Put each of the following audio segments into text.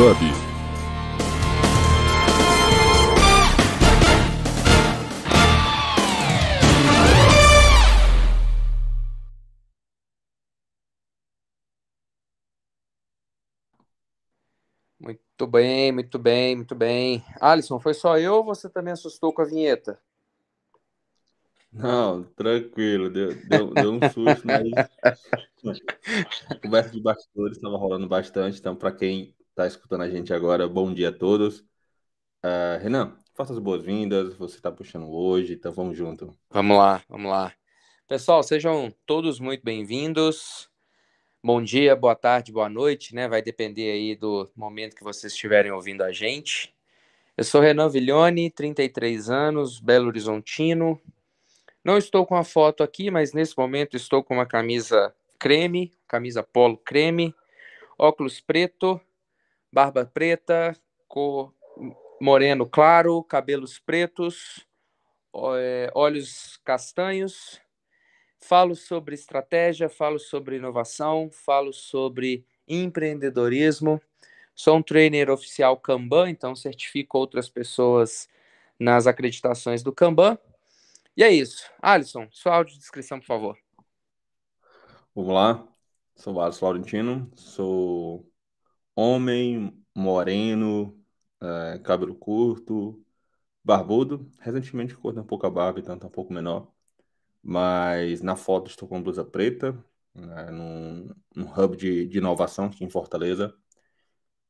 Hub. Muito bem, muito bem, muito bem. Alisson, foi só eu ou você também assustou com a vinheta? Não, tranquilo, deu, deu, deu um susto, mas a conversa de bastidores estava rolando bastante, então para quem está escutando a gente agora, bom dia a todos. Uh, Renan, faça as boas-vindas, você está puxando hoje, então vamos junto. Vamos lá, vamos lá. Pessoal, sejam todos muito bem-vindos. Bom dia, boa tarde, boa noite, né? Vai depender aí do momento que vocês estiverem ouvindo a gente. Eu sou Renan Viglione, 33 anos, Belo Horizontino. Não estou com a foto aqui, mas nesse momento estou com uma camisa creme, camisa polo creme, óculos preto, barba preta, cor moreno claro, cabelos pretos, é, olhos castanhos, Falo sobre estratégia, falo sobre inovação, falo sobre empreendedorismo. Sou um trainer oficial Kanban, então certifico outras pessoas nas acreditações do Kanban. E é isso. Alisson, sua audiodescrição, por favor. Vamos lá. Sou o Alisson Laurentino, sou homem, moreno, é, cabelo curto, barbudo. Recentemente cortei um pouco a barba, então tá um pouco menor. Mas na foto estou com blusa preta, né, num, num hub de, de inovação aqui em Fortaleza,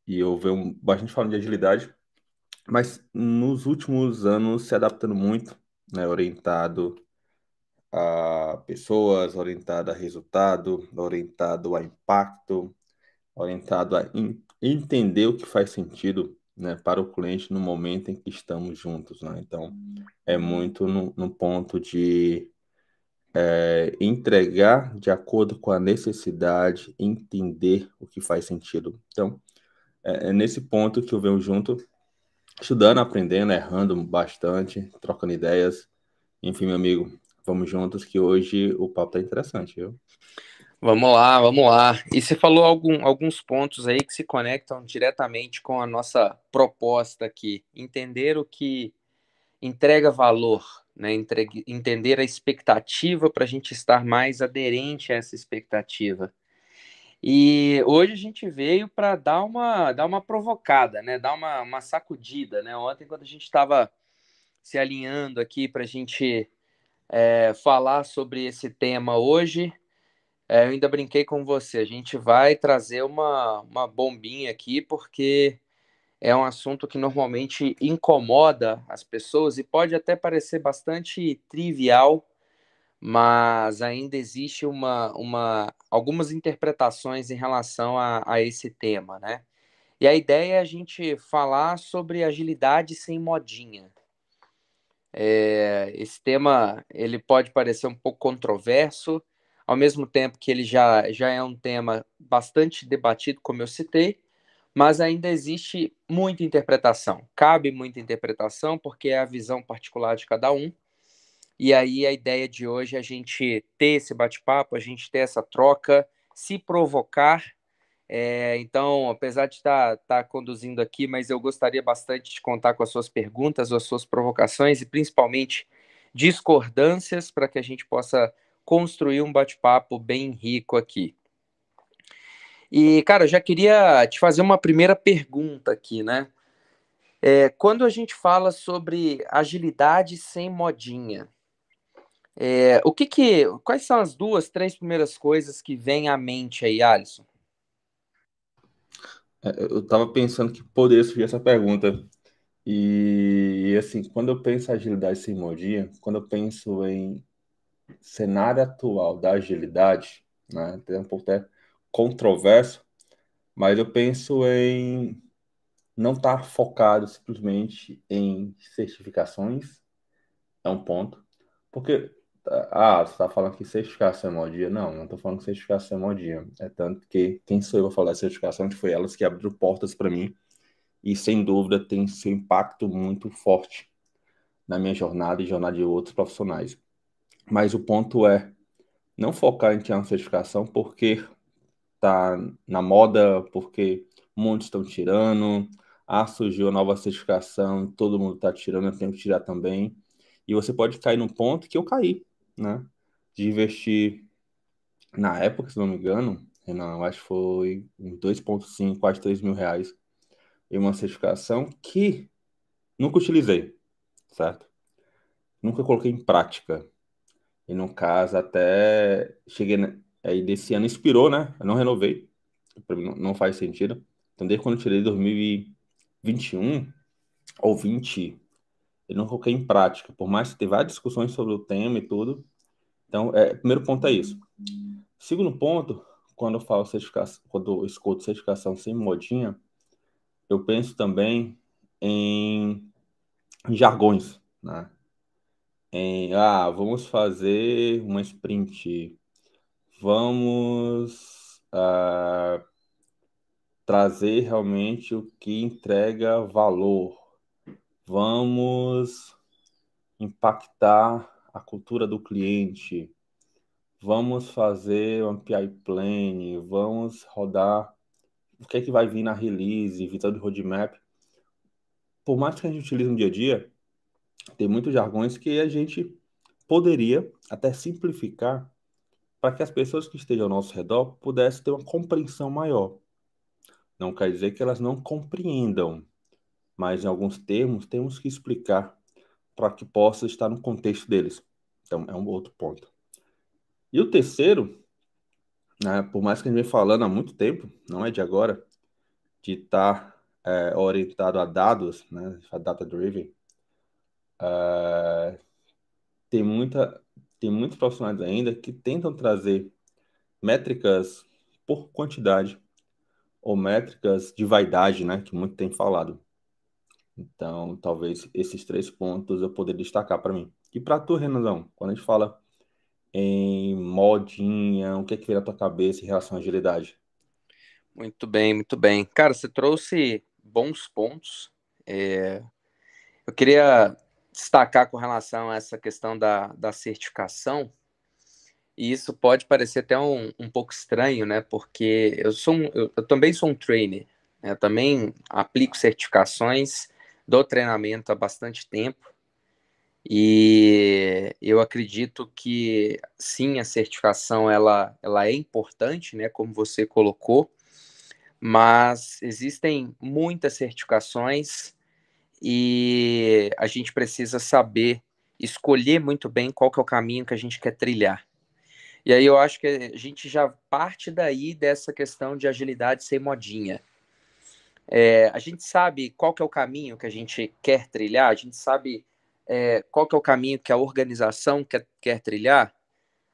e eu venho bastante falando de agilidade, mas nos últimos anos se adaptando muito, né, orientado a pessoas, orientado a resultado, orientado a impacto, orientado a entender o que faz sentido né, para o cliente no momento em que estamos juntos. Né? Então, é muito no, no ponto de é, entregar de acordo com a necessidade, entender o que faz sentido. Então, é, é nesse ponto que eu venho junto, estudando, aprendendo, errando bastante, trocando ideias. Enfim, meu amigo, vamos juntos que hoje o papo tá interessante, viu? Vamos lá, vamos lá. E você falou algum, alguns pontos aí que se conectam diretamente com a nossa proposta aqui. Entender o que entrega valor, né, entregue, entender a expectativa para a gente estar mais aderente a essa expectativa. E hoje a gente veio para dar uma, dar uma provocada, né, dar uma, uma sacudida. Né? Ontem, quando a gente estava se alinhando aqui para a gente é, falar sobre esse tema hoje, é, eu ainda brinquei com você. A gente vai trazer uma, uma bombinha aqui, porque é um assunto que normalmente incomoda as pessoas e pode até parecer bastante trivial, mas ainda existe uma, uma algumas interpretações em relação a, a esse tema, né? E a ideia é a gente falar sobre agilidade sem modinha. É, esse tema ele pode parecer um pouco controverso, ao mesmo tempo que ele já, já é um tema bastante debatido, como eu citei, mas ainda existe muita interpretação. Cabe muita interpretação, porque é a visão particular de cada um. E aí a ideia de hoje é a gente ter esse bate-papo, a gente ter essa troca, se provocar. É, então, apesar de estar, estar conduzindo aqui, mas eu gostaria bastante de contar com as suas perguntas, as suas provocações e principalmente discordâncias para que a gente possa construir um bate-papo bem rico aqui. E, cara, já queria te fazer uma primeira pergunta aqui, né? É, quando a gente fala sobre agilidade sem modinha, é, o que que, quais são as duas, três primeiras coisas que vêm à mente aí, Alisson? É, eu estava pensando que poderia surgir essa pergunta. E, assim, quando eu penso em agilidade sem modinha, quando eu penso em cenário atual da agilidade, né, tem um pouco até controverso, mas eu penso em não estar tá focado simplesmente em certificações, é um ponto. Porque, ah, você está falando que certificação é modinha? Não, não estou falando que certificação é modinha. É tanto que quem sou eu para falar de certificação foi elas que abriram portas para mim e, sem dúvida, tem seu impacto muito forte na minha jornada e jornada de outros profissionais. Mas o ponto é não focar em ter uma certificação porque tá na moda, porque muitos estão tirando. Ah, surgiu a nova certificação, todo mundo está tirando, eu tenho que tirar também. E você pode cair no ponto que eu caí, né? De investir na época, se não me engano, não, acho que foi 2,5, quase 3 mil reais em uma certificação que nunca utilizei, certo? Nunca coloquei em prática. E no caso, até cheguei. Aí desse ano inspirou, né? Eu não renovei. Não faz sentido. Então, desde quando eu tirei 2021 ou 20, eu não coloquei em prática. Por mais que tenha várias discussões sobre o tema e tudo. Então, é, primeiro ponto é isso. Segundo ponto, quando eu falo certificação, quando eu escuto certificação sem modinha, eu penso também em, em jargões, né? Em, ah, vamos fazer uma sprint, vamos ah, trazer realmente o que entrega valor, vamos impactar a cultura do cliente, vamos fazer um API plane, vamos rodar. O que é que vai vir na release, visão de roadmap. Por mais que a gente utilize no dia a dia, tem muitos jargões que a gente poderia até simplificar para que as pessoas que estejam ao nosso redor pudessem ter uma compreensão maior. Não quer dizer que elas não compreendam, mas em alguns termos temos que explicar para que possa estar no contexto deles. Então, é um outro ponto. E o terceiro, né, por mais que a gente venha falando há muito tempo, não é de agora, de estar é, orientado a dados, né, a data-driven, é, tem, muita, tem muitos profissionais ainda que tentam trazer métricas por quantidade ou métricas de vaidade, né, que muito tem falado. Então, talvez esses três pontos eu poderia destacar para mim. E para tu, Renanzão, quando a gente fala em modinha? O que é que vem na tua cabeça em relação à agilidade? Muito bem, muito bem. Cara, você trouxe bons pontos. É... Eu queria destacar com relação a essa questão da, da certificação, e isso pode parecer até um, um pouco estranho, né? Porque eu, sou um, eu, eu também sou um trainer, né? eu também aplico certificações, dou treinamento há bastante tempo, e eu acredito que sim, a certificação ela, ela é importante, né, como você colocou, mas existem muitas certificações e a gente precisa saber escolher muito bem qual que é o caminho que a gente quer trilhar. E aí eu acho que a gente já parte daí dessa questão de agilidade sem modinha. É, a gente sabe qual que é o caminho que a gente quer trilhar, a gente sabe é, qual que é o caminho que a organização quer, quer trilhar,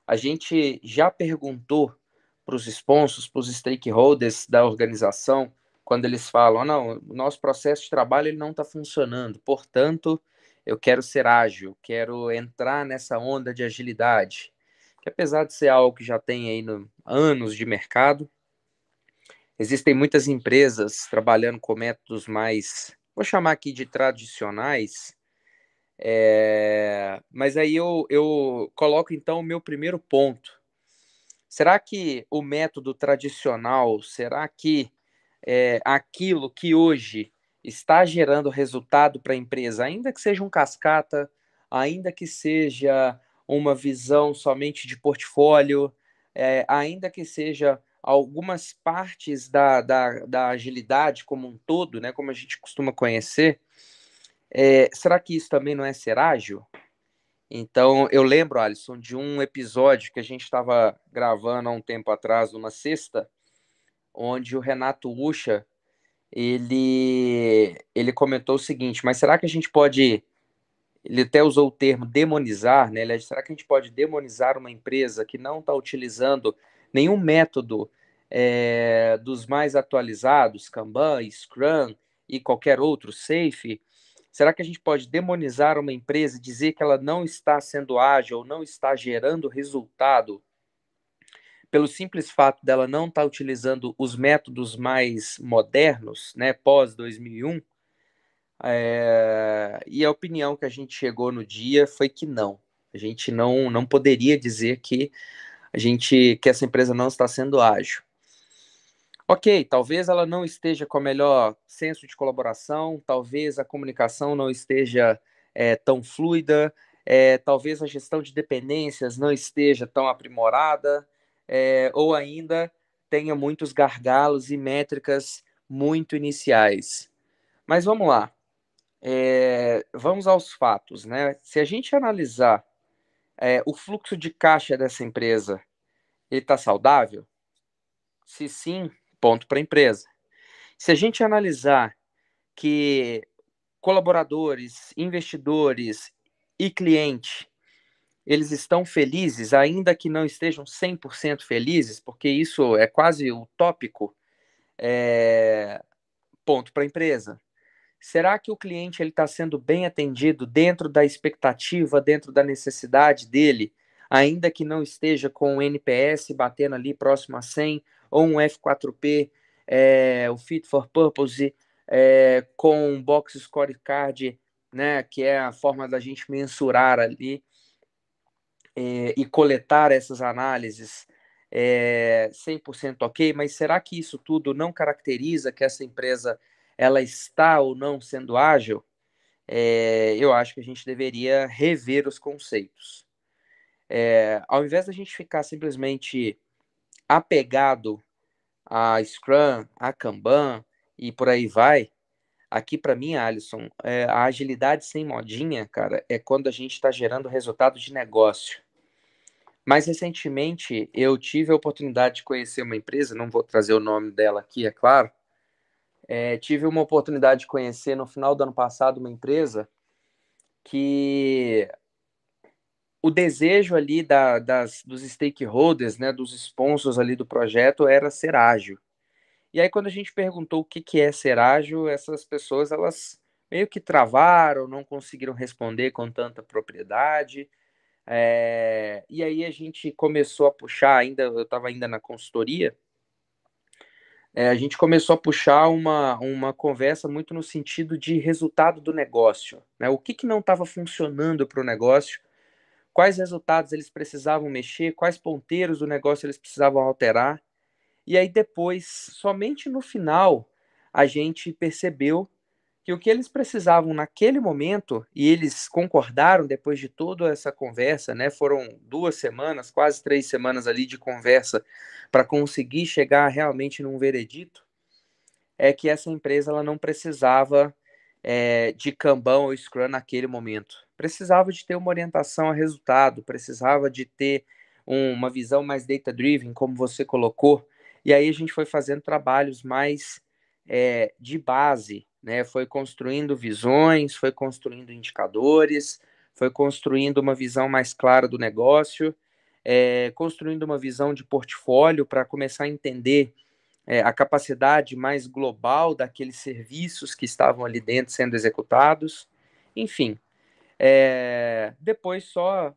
a gente já perguntou para os sponsors, para os stakeholders da organização, quando eles falam, não, o nosso processo de trabalho ele não está funcionando, portanto, eu quero ser ágil, quero entrar nessa onda de agilidade, que apesar de ser algo que já tem aí no, anos de mercado, existem muitas empresas trabalhando com métodos mais, vou chamar aqui de tradicionais, é, mas aí eu, eu coloco então o meu primeiro ponto. Será que o método tradicional, será que é, aquilo que hoje está gerando resultado para a empresa, ainda que seja um cascata, ainda que seja uma visão somente de portfólio, é, ainda que seja algumas partes da, da, da agilidade como um todo, né, como a gente costuma conhecer, é, será que isso também não é ser ágil? Então, eu lembro, Alisson, de um episódio que a gente estava gravando há um tempo atrás, numa sexta, onde o Renato Ucha, ele, ele comentou o seguinte, mas será que a gente pode, ele até usou o termo demonizar, né? Ele, será que a gente pode demonizar uma empresa que não está utilizando nenhum método é, dos mais atualizados, Kanban, Scrum e qualquer outro, Safe, Será que a gente pode demonizar uma empresa, dizer que ela não está sendo ágil não está gerando resultado pelo simples fato dela não estar utilizando os métodos mais modernos, né, pós 2001? É, e a opinião que a gente chegou no dia foi que não. A gente não, não poderia dizer que a gente que essa empresa não está sendo ágil. Ok, talvez ela não esteja com o melhor senso de colaboração, talvez a comunicação não esteja é, tão fluida, é, talvez a gestão de dependências não esteja tão aprimorada, é, ou ainda tenha muitos gargalos e métricas muito iniciais. Mas vamos lá, é, vamos aos fatos, né? Se a gente analisar é, o fluxo de caixa dessa empresa, ele está saudável? Se sim, ponto para a empresa. Se a gente analisar que colaboradores, investidores e cliente, eles estão felizes, ainda que não estejam 100% felizes, porque isso é quase utópico, é... ponto para a empresa. Será que o cliente está sendo bem atendido dentro da expectativa, dentro da necessidade dele, ainda que não esteja com o NPS batendo ali próximo a 100 ou um F4P, é, o Fit for Purpose, é, com um Box Scorecard, né, que é a forma da gente mensurar ali é, e coletar essas análises é, 100% ok, mas será que isso tudo não caracteriza que essa empresa ela está ou não sendo ágil? É, eu acho que a gente deveria rever os conceitos. É, ao invés da gente ficar simplesmente apegado a Scrum, a Kanban e por aí vai, aqui para mim, Alisson, é, a agilidade sem modinha, cara, é quando a gente está gerando resultado de negócio. Mais recentemente, eu tive a oportunidade de conhecer uma empresa, não vou trazer o nome dela aqui, é claro. É, tive uma oportunidade de conhecer no final do ano passado uma empresa que o desejo ali da, das, dos stakeholders, né, dos sponsors ali do projeto era ser ágil. E aí quando a gente perguntou o que, que é ser ágil, essas pessoas elas meio que travaram, não conseguiram responder com tanta propriedade. É, e aí a gente começou a puxar, ainda eu estava ainda na consultoria, é, a gente começou a puxar uma, uma conversa muito no sentido de resultado do negócio. Né? O que, que não estava funcionando para o negócio quais resultados eles precisavam mexer, quais ponteiros do negócio eles precisavam alterar. E aí depois, somente no final, a gente percebeu que o que eles precisavam naquele momento, e eles concordaram depois de toda essa conversa, né? Foram duas semanas, quase três semanas ali de conversa para conseguir chegar realmente num veredito, é que essa empresa ela não precisava é, de Kanban ou Scrum naquele momento. Precisava de ter uma orientação a resultado, precisava de ter um, uma visão mais data-driven, como você colocou, e aí a gente foi fazendo trabalhos mais é, de base, né? Foi construindo visões, foi construindo indicadores, foi construindo uma visão mais clara do negócio, é, construindo uma visão de portfólio para começar a entender é, a capacidade mais global daqueles serviços que estavam ali dentro sendo executados, enfim. É, depois, só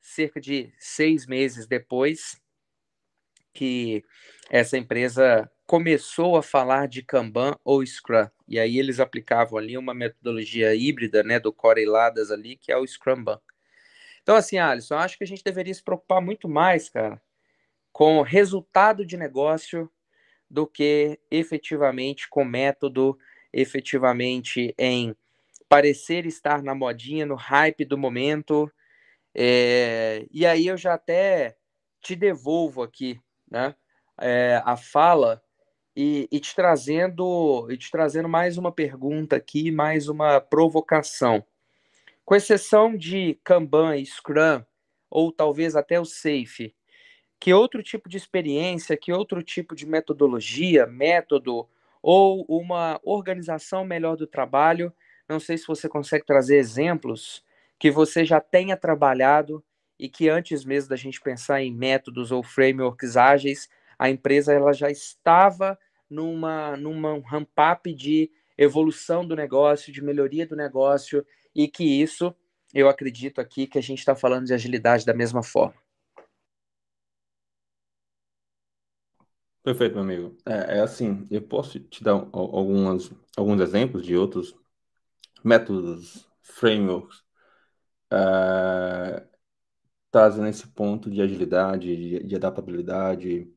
cerca de seis meses depois, que essa empresa começou a falar de Kanban ou Scrum, e aí eles aplicavam ali uma metodologia híbrida, né, do Coreladas ali, que é o Scrumban. Então, assim, Alisson, acho que a gente deveria se preocupar muito mais, cara, com o resultado de negócio do que efetivamente com método, efetivamente em parecer estar na modinha, no hype do momento. É, e aí eu já até te devolvo aqui, né, é, a fala e, te trazendo e te trazendo mais uma pergunta aqui, mais uma provocação. Com exceção de Kanban Scrum, ou talvez até o Safe, que outro tipo de experiência, que outro tipo de metodologia, método ou uma organização melhor do trabalho. Não sei se você consegue trazer exemplos que você já tenha trabalhado e que antes mesmo da gente pensar em métodos ou frameworks ágeis, a empresa ela já estava numa numa ramp-up de evolução do negócio, de melhoria do negócio e que isso, eu acredito aqui que a gente está falando de agilidade da mesma forma. Perfeito, meu amigo. É, é assim, eu posso te dar algumas, alguns exemplos de outros métodos, frameworks, é, trazendo esse ponto de agilidade, de, de adaptabilidade,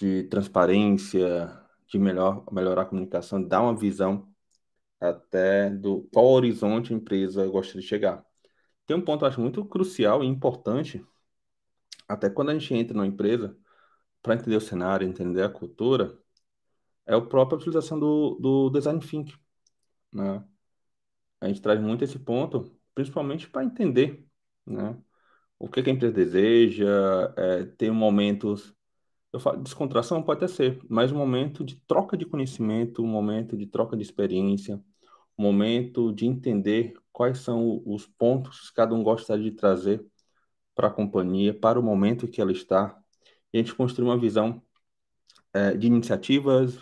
de transparência, de melhor, melhorar a comunicação, dar uma visão até do qual horizonte a empresa gosta de chegar. Tem um ponto eu acho muito crucial e importante, até quando a gente entra numa empresa, para entender o cenário, entender a cultura, é a própria utilização do, do design thinking. Né? A gente traz muito esse ponto, principalmente para entender né? o que, que a empresa deseja, é, ter momentos eu falo, descontração pode até ser, mas um momento de troca de conhecimento, um momento de troca de experiência, um momento de entender quais são os pontos que cada um gostaria de trazer para a companhia, para o momento que ela está, e a gente construir uma visão é, de iniciativas,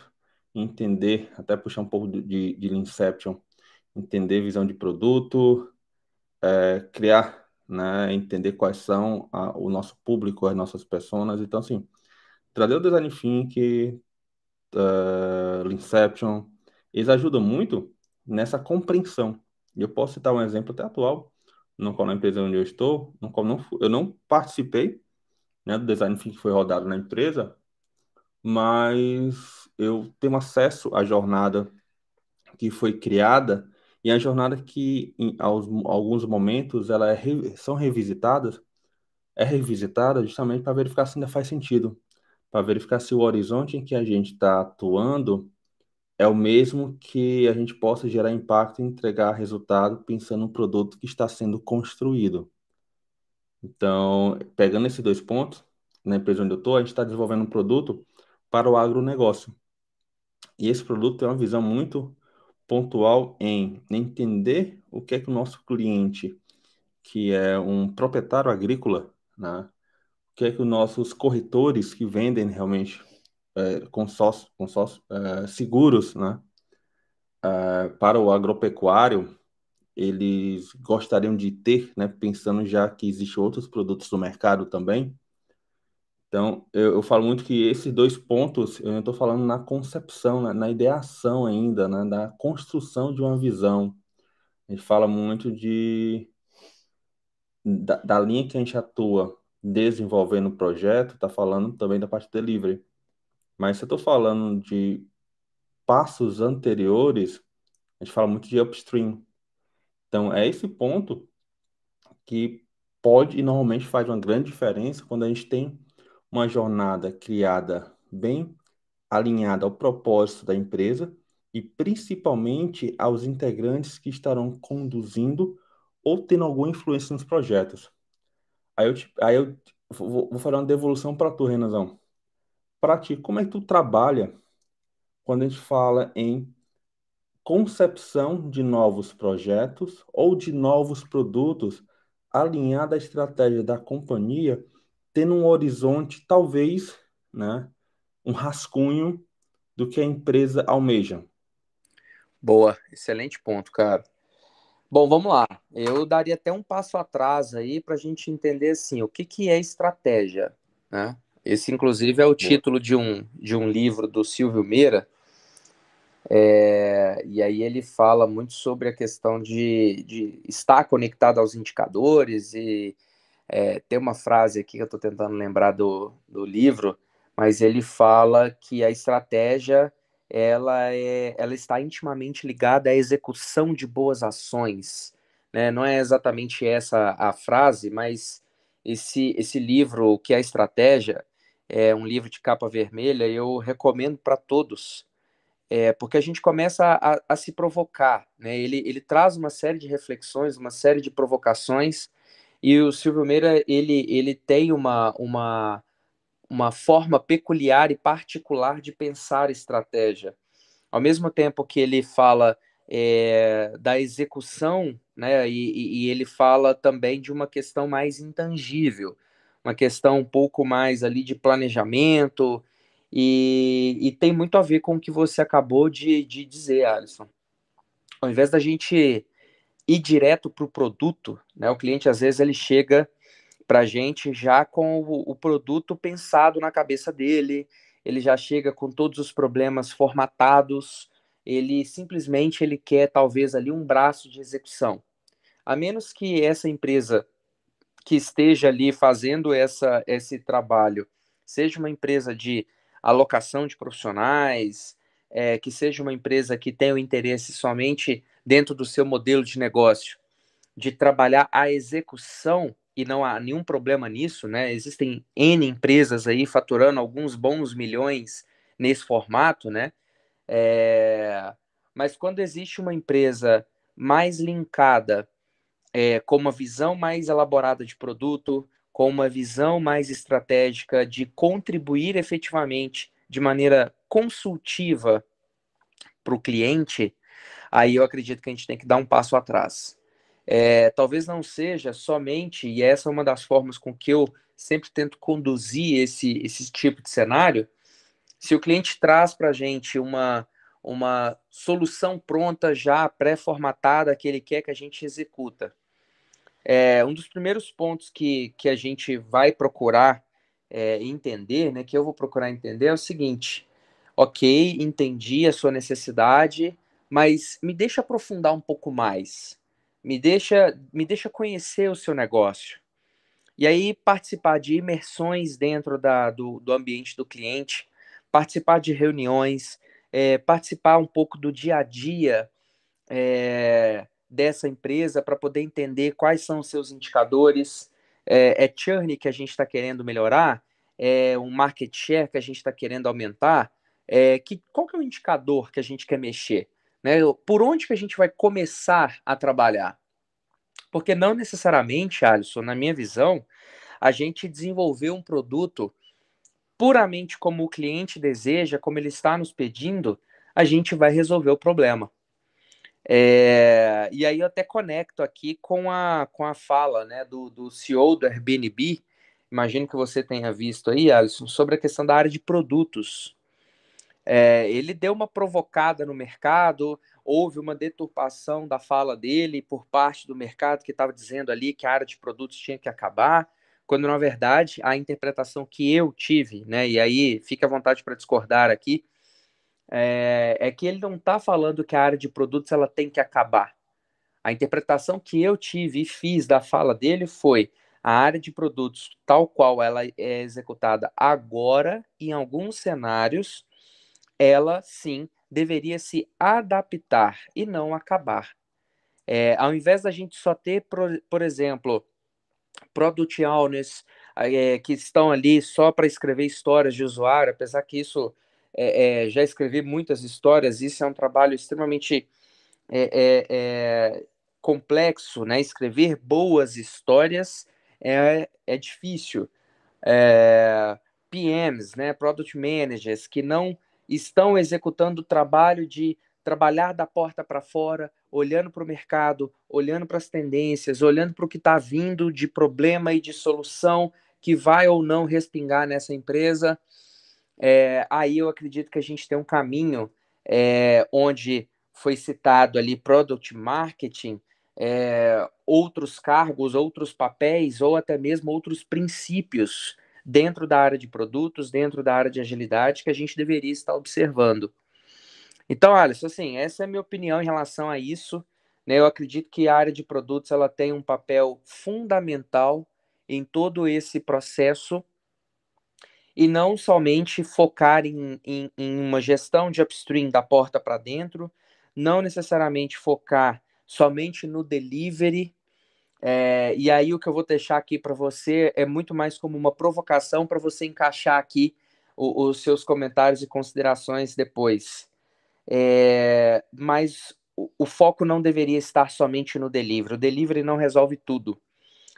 entender, até puxar um pouco de, de Inception, entender visão de produto, é, criar, né, entender quais são a, o nosso público, as nossas pessoas. Então, assim, trazer o design thinking, uh, Inception, eles ajudam muito nessa compreensão. E eu posso citar um exemplo até atual, no qual na empresa onde eu estou, no qual não, eu não participei né, do design thinking que foi rodado na empresa, mas eu tenho acesso à jornada que foi criada e a jornada que em aos, alguns momentos ela é, são revisitadas é revisitada justamente para verificar se ainda faz sentido para verificar se o horizonte em que a gente está atuando é o mesmo que a gente possa gerar impacto e entregar resultado pensando no produto que está sendo construído. Então, pegando esses dois pontos, na empresa onde eu estou, a gente está desenvolvendo um produto para o agronegócio. E esse produto tem uma visão muito pontual em entender o que é que o nosso cliente, que é um proprietário agrícola, né, que é que os nossos corretores que vendem realmente é, é, seguros né, é, para o agropecuário, eles gostariam de ter, né, pensando já que existem outros produtos no mercado também. Então, eu, eu falo muito que esses dois pontos, eu estou falando na concepção, né, na ideação ainda, né, da construção de uma visão. A gente fala muito de da, da linha que a gente atua desenvolvendo o projeto, está falando também da parte delivery. Mas se eu estou falando de passos anteriores, a gente fala muito de upstream. Então, é esse ponto que pode e normalmente faz uma grande diferença quando a gente tem uma jornada criada bem alinhada ao propósito da empresa e principalmente aos integrantes que estarão conduzindo ou tendo alguma influência nos projetos. Aí eu, aí eu vou, vou fazer uma devolução para tu, Renazão. Para ti, como é que tu trabalha quando a gente fala em concepção de novos projetos ou de novos produtos alinhada à estratégia da companhia, tendo um horizonte, talvez, né, um rascunho do que a empresa almeja? Boa, excelente ponto, cara. Bom, vamos lá. Eu daria até um passo atrás aí para a gente entender assim, o que, que é estratégia, né? Esse, inclusive, é o título de um, de um livro do Silvio Meira, é, e aí ele fala muito sobre a questão de, de estar conectado aos indicadores e é, tem uma frase aqui que eu estou tentando lembrar do, do livro, mas ele fala que a estratégia ela, é, ela está intimamente ligada à execução de boas ações. Né? Não é exatamente essa a frase, mas esse, esse livro, que é Estratégia, é um livro de capa vermelha, eu recomendo para todos, é, porque a gente começa a, a, se provocar. Né? Ele, ele traz uma série de reflexões, uma série de provocações, e o Silvio Meira ele, ele tem uma, uma uma forma peculiar e particular de pensar estratégia. Ao mesmo tempo que ele fala é, da execução, né, e, e, ele fala também de uma questão mais intangível, uma questão um pouco mais ali de planejamento, e, e tem muito a ver com o que você acabou de, de dizer, Alisson. Ao invés da gente ir direto para o produto, né, o cliente às vezes ele chega para a gente já com o, o, produto pensado na cabeça dele, ele já chega com todos os problemas formatados, ele simplesmente ele quer talvez ali um braço de execução. A menos que essa empresa que esteja ali fazendo essa, esse trabalho seja uma empresa de alocação de profissionais, é, que seja uma empresa que tenha o interesse somente dentro do seu modelo de negócio, de trabalhar a execução, e não há nenhum problema nisso, né? Existem N empresas aí faturando alguns bons milhões nesse formato, né? É... Mas quando existe uma empresa mais linkada, é, com uma visão mais elaborada de produto, com uma visão mais estratégica de contribuir efetivamente de maneira consultiva para o cliente, aí eu acredito que a gente tem que dar um passo atrás. É, talvez não seja somente, e essa é uma das formas com que eu sempre tento conduzir esse, esse tipo de cenário, se o cliente traz para a gente uma, uma solução pronta, já pré-formatada, que ele quer que a gente executa. É, um dos primeiros pontos que, que a gente vai procurar é, entender, né, que eu vou procurar entender, é o seguinte: ok, entendi a sua necessidade, mas me deixa aprofundar um pouco mais, me deixa, me deixa conhecer o seu negócio. E aí participar de imersões dentro da, do, do ambiente do cliente, participar de reuniões, é, participar um pouco do dia a dia é, dessa empresa para poder entender quais são os seus indicadores, é, é churn que a gente está querendo melhorar, é um market share que a gente está querendo aumentar, é, que, qual que é o indicador que a gente quer mexer? Né? Por onde que a gente vai começar a trabalhar? Porque não necessariamente, Alisson, na minha visão, a gente desenvolver um produto puramente como o cliente deseja, como ele está nos pedindo, a gente vai resolver o problema. É, e aí eu até conecto aqui com a, com a fala né, do, do CEO do Airbnb, imagino que você tenha visto aí, Alisson, sobre a questão da área de produtos. É, ele deu uma provocada no mercado, houve uma deturpação da fala dele por parte do mercado que estava dizendo ali que a área de produtos tinha que acabar, quando na verdade a interpretação que eu tive, né, e aí fica à vontade para discordar aqui, é, é que ele não está falando que a área de produtos ela tem que acabar. A interpretação que eu tive e fiz da fala dele foi a área de produtos, tal qual ela é executada agora, em alguns cenários, ela sim deveria se adaptar e não acabar. É, ao invés da gente só ter, por, por exemplo, product owners é, que estão ali só para escrever histórias de usuário, apesar que isso é, é, já escrevi muitas histórias, isso é um trabalho extremamente é, é, é complexo, né? Escrever boas histórias é, é difícil. PMs, né? Product Managers, que não estão executando o trabalho de trabalhar da porta para fora, olhando para o mercado, olhando para as tendências, olhando para o que está vindo de problema e de solução que vai ou não respingar nessa empresa. É, aí eu acredito que a gente tem um caminho é, onde foi citado ali product marketing, é, outros cargos, outros papéis ou até mesmo outros princípios dentro da área de produtos, dentro da área de agilidade que a gente deveria estar observando. Então, Alisson, assim, essa é a minha opinião em relação a isso. Né? Eu acredito que a área de produtos ela tem um papel fundamental em todo esse processo e não somente focar em, em, em uma gestão de upstream da porta para dentro, não necessariamente focar somente no delivery. É, e aí o que eu vou deixar aqui para você é muito mais como uma provocação para você encaixar aqui o, os seus comentários e considerações depois. É, mas o, o foco não deveria estar somente no delivery. O delivery não resolve tudo.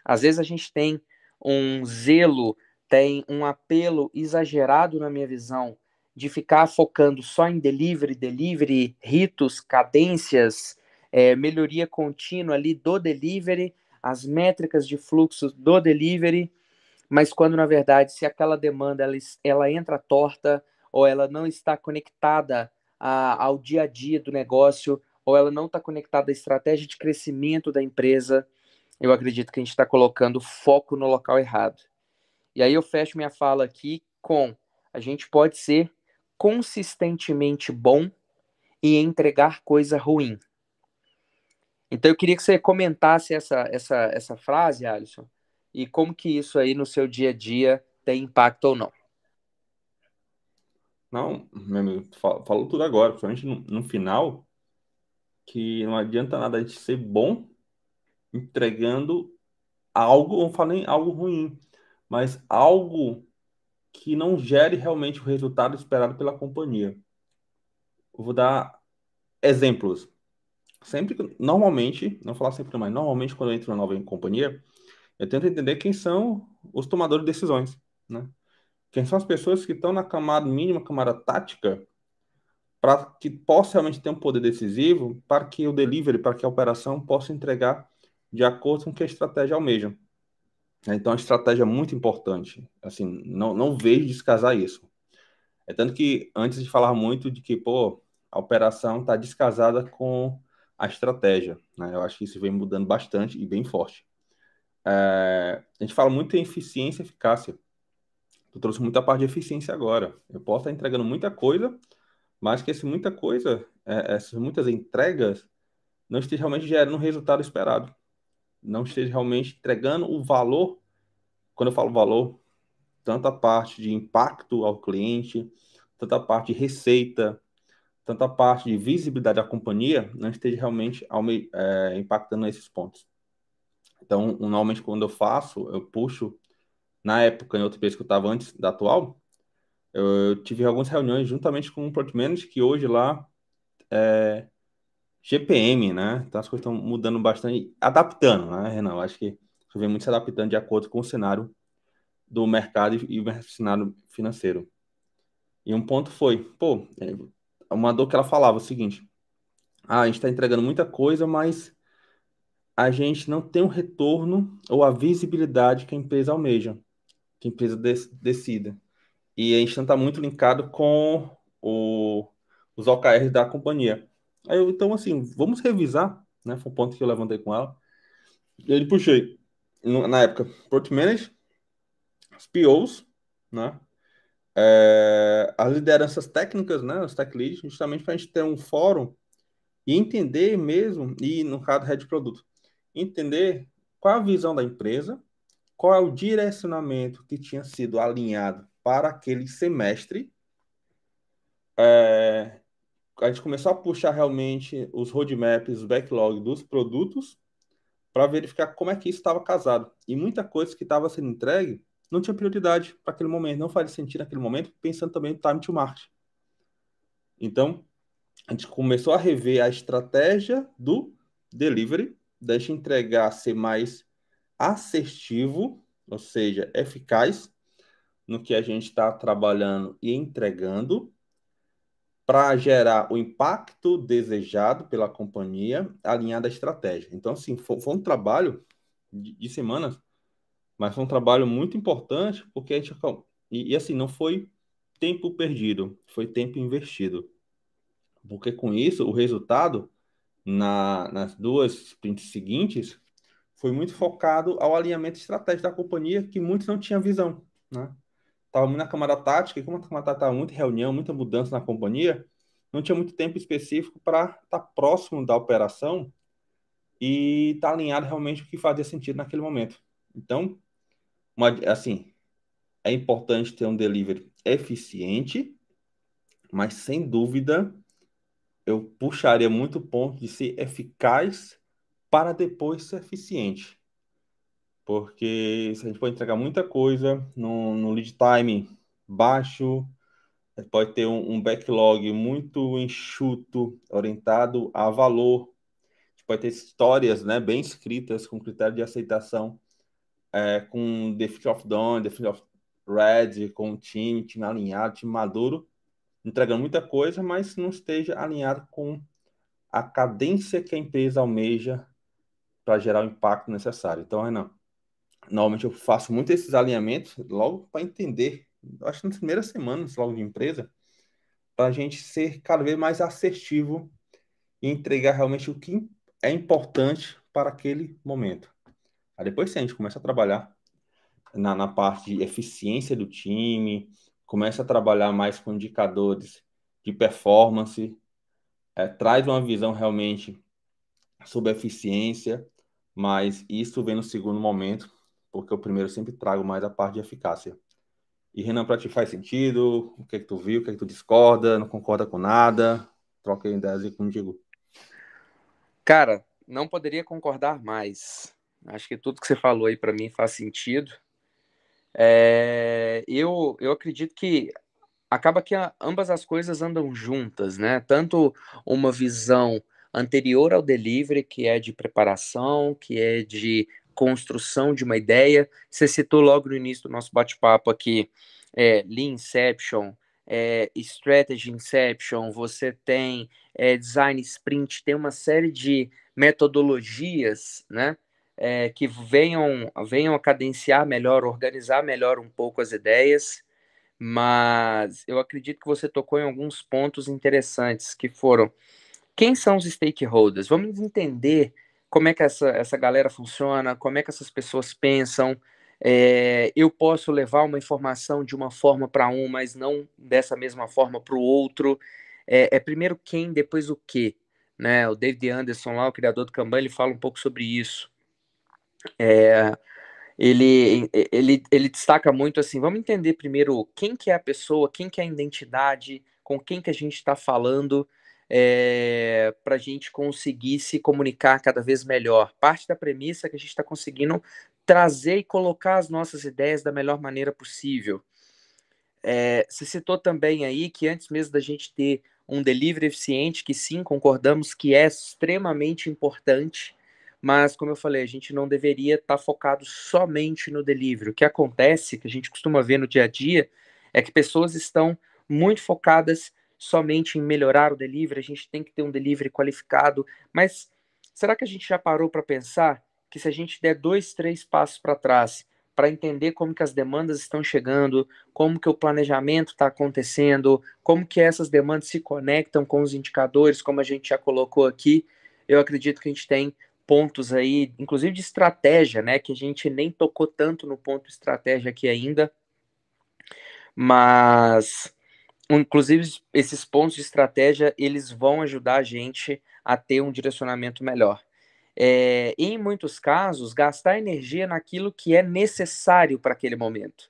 Às vezes a gente tem um zelo tem um apelo exagerado, na minha visão, de ficar focando só em delivery, delivery, ritos, cadências, é, melhoria contínua ali do delivery, as métricas de fluxo do delivery, mas quando na verdade, se aquela demanda ela, ela entra torta ou ela não está conectada a, ao dia a dia do negócio, ou ela não está conectada à estratégia de crescimento da empresa, eu acredito que a gente está colocando foco no local errado. E aí eu fecho minha fala aqui com a gente pode ser consistentemente bom e entregar coisa ruim. Então eu queria que você comentasse essa, essa, essa frase, Alisson, e como que isso aí no seu dia a dia tem impacto ou não. Não, meu amigo, falou tudo agora, principalmente no, no final, que não adianta nada a gente ser bom entregando algo, não falo nem algo ruim, mas algo que não gere realmente o resultado esperado pela companhia. Eu vou dar exemplos. Sempre, normalmente, não falar sempre, mas normalmente quando eu entro numa nova companhia, eu tento entender quem são os tomadores de decisões, né? Quem são as pessoas que estão na camada mínima, camada tática, para que possa realmente ter um poder decisivo, para que o delivery, para que a operação possa entregar de acordo com que a estratégia almeja. Então, a estratégia é muito importante. Assim, não, não vejo descasar isso. É tanto que antes de falar muito de que, pô, a operação está descasada com a estratégia. Né? Eu acho que isso vem mudando bastante e bem forte. É, a gente fala muito em eficiência e eficácia. Tu trouxe muita parte de eficiência agora. Eu posso estar entregando muita coisa, mas que esse muita coisa, é, essas muitas entregas, não esteja realmente gerando o resultado esperado. Não esteja realmente entregando o valor. Quando eu falo valor, tanto a parte de impacto ao cliente, tanto a parte de receita, tanto a parte de visibilidade da companhia, não esteja realmente é, impactando esses pontos. Então, normalmente, quando eu faço, eu puxo, na época, em outro país que eu estava antes da atual, eu tive algumas reuniões juntamente com o Product Manager, que hoje lá é GPM, né? Então as coisas estão mudando bastante, adaptando, né, Renan? Eu acho que vê muito se adaptando de acordo com o cenário do mercado e o cenário financeiro. E um ponto foi, pô, é, uma dor que ela falava o seguinte: ah, a gente está entregando muita coisa, mas a gente não tem um retorno ou a visibilidade que a empresa almeja, que a empresa decida. E a gente não está muito linkado com o, os OKRs da companhia. Aí eu, então, assim, vamos revisar, né? Foi um ponto que eu levantei com ela. E ele puxei, na época, Port Manager, os POs, né? É, as lideranças técnicas, né? Os tech leads, justamente para a gente ter um fórum e entender mesmo, e no caso, Red Produto, entender qual a visão da empresa, qual é o direcionamento que tinha sido alinhado para aquele semestre. É, a gente começou a puxar realmente os roadmaps, os backlog dos produtos para verificar como é que isso estava casado. E muita coisa que estava sendo entregue não tinha prioridade para aquele momento, não fazia sentido naquele momento, pensando também no time to market. Então, a gente começou a rever a estratégia do delivery deixa entregar ser mais assertivo, ou seja, eficaz no que a gente está trabalhando e entregando, para gerar o impacto desejado pela companhia, alinhado à estratégia. Então, assim, foi, foi um trabalho de, de, semanas, mas foi um trabalho muito importante, porque a gente. E, e assim, não foi tempo perdido, foi tempo investido. Porque com isso, o resultado na, nas duas sprints seguintes foi muito focado ao alinhamento estratégico da companhia, que muitos não tinham visão, né? Estava muito na camada tática, e como a camada tática estava muita reunião, muita mudança na companhia, não tinha muito tempo específico para estar tá próximo da operação e estar tá alinhado realmente o que fazia sentido naquele momento. Então, uma, assim, é importante ter um delivery eficiente, mas sem dúvida eu puxaria muito ponto de ser eficaz para depois ser eficiente. Porque se a gente pode entregar muita coisa no, no lead time baixo, pode ter um, um, backlog muito enxuto, orientado a valor. Pode ter histórias né, bem escritas, com critério de aceitação, é, com definition of done, definition of red, com time, time alinhado, time maduro, entregando muita coisa, mas não esteja alinhado com a cadência que a empresa almeja para gerar o impacto necessário. Então, Renan, normalmente eu faço muito esses alinhamentos logo para entender, acho que nas primeiras semanas logo de empresa, para a gente ser cada vez mais assertivo e entregar realmente o que é importante para aquele momento. Aí depois, sim, a gente começa a trabalhar na, na parte de eficiência do time, começa a trabalhar mais com indicadores de performance, é, traz uma visão realmente sobre eficiência, mas isso vem no segundo momento, porque o primeiro sempre trago mais a parte de eficácia. E Renan, para ti faz sentido? O que é que tu viu? O que é que tu discorda? Não concorda com nada? Troca ideias aí contigo. Cara, não poderia concordar mais. Acho que tudo que você falou aí para mim faz sentido. É, eu, eu acredito que acaba que a, ambas as coisas andam juntas, né? Tanto uma visão anterior ao delivery, que é de preparação, que é de construção de uma ideia. Você citou logo no início do nosso bate-papo aqui, é, Lean Inception, é, Strategy Inception, você tem é, Design Sprint, tem uma série de metodologias, né? É, que venham, venham cadenciar melhor, organizar melhor um pouco as ideias mas eu acredito que você tocou em alguns pontos interessantes que foram quem são os stakeholders? Vamos entender como é que essa, essa galera funciona, como é que essas pessoas pensam. É, eu posso levar uma informação de uma forma para um, mas não dessa mesma forma para o outro. É, é, primeiro quem, depois o que. Né? O David Anderson, lá, o criador do Kanban, ele fala um pouco sobre isso. É, ele, ele, ele destaca muito assim, vamos entender primeiro quem que é a pessoa, quem que é a identidade, com quem que a gente está falando, é, para a gente conseguir se comunicar cada vez melhor. Parte da premissa é que a gente está conseguindo trazer e colocar as nossas ideias da melhor maneira possível. É, você citou também aí que antes mesmo da gente ter um delivery eficiente, que sim, concordamos que é extremamente importante, mas como eu falei, a gente não deveria estar tá focado somente no delivery. O que acontece, que a gente costuma ver no dia a dia, é que pessoas estão muito focadas somente em melhorar o delivery, a gente tem que ter um delivery qualificado, mas será que a gente já parou para pensar que se a gente der dois, três passos para trás para entender como que as demandas estão chegando, como que o planejamento está acontecendo, como que essas demandas se conectam com os indicadores, como a gente já colocou aqui, eu acredito que a gente tem pontos aí, inclusive de estratégia, né? Que a gente nem tocou tanto no ponto estratégia aqui ainda, mas inclusive esses pontos de estratégia eles vão ajudar a gente a ter um direcionamento melhor. É, em muitos casos, gastar energia naquilo que é necessário para aquele momento.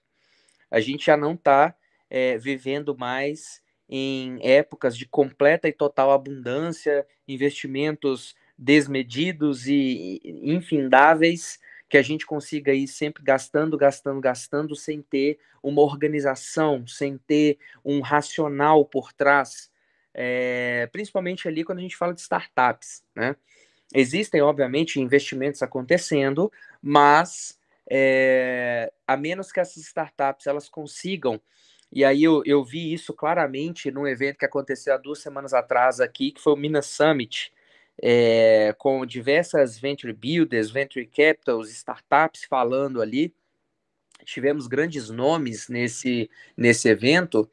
A gente já não está é, vivendo mais em épocas de completa e total abundância, investimentos desmedidos e infindáveis, que a gente consiga ir sempre gastando, gastando, gastando, sem ter uma organização, sem ter um racional por trás, é, principalmente ali quando a gente fala de startups, né? Existem, obviamente, investimentos acontecendo, mas é, a menos que essas startups elas consigam e aí eu, eu vi isso claramente num evento que aconteceu há duas semanas atrás aqui, que foi o Minas Summit, é, com diversas venture builders, venture capitals, startups falando ali. Tivemos grandes nomes nesse, nesse evento.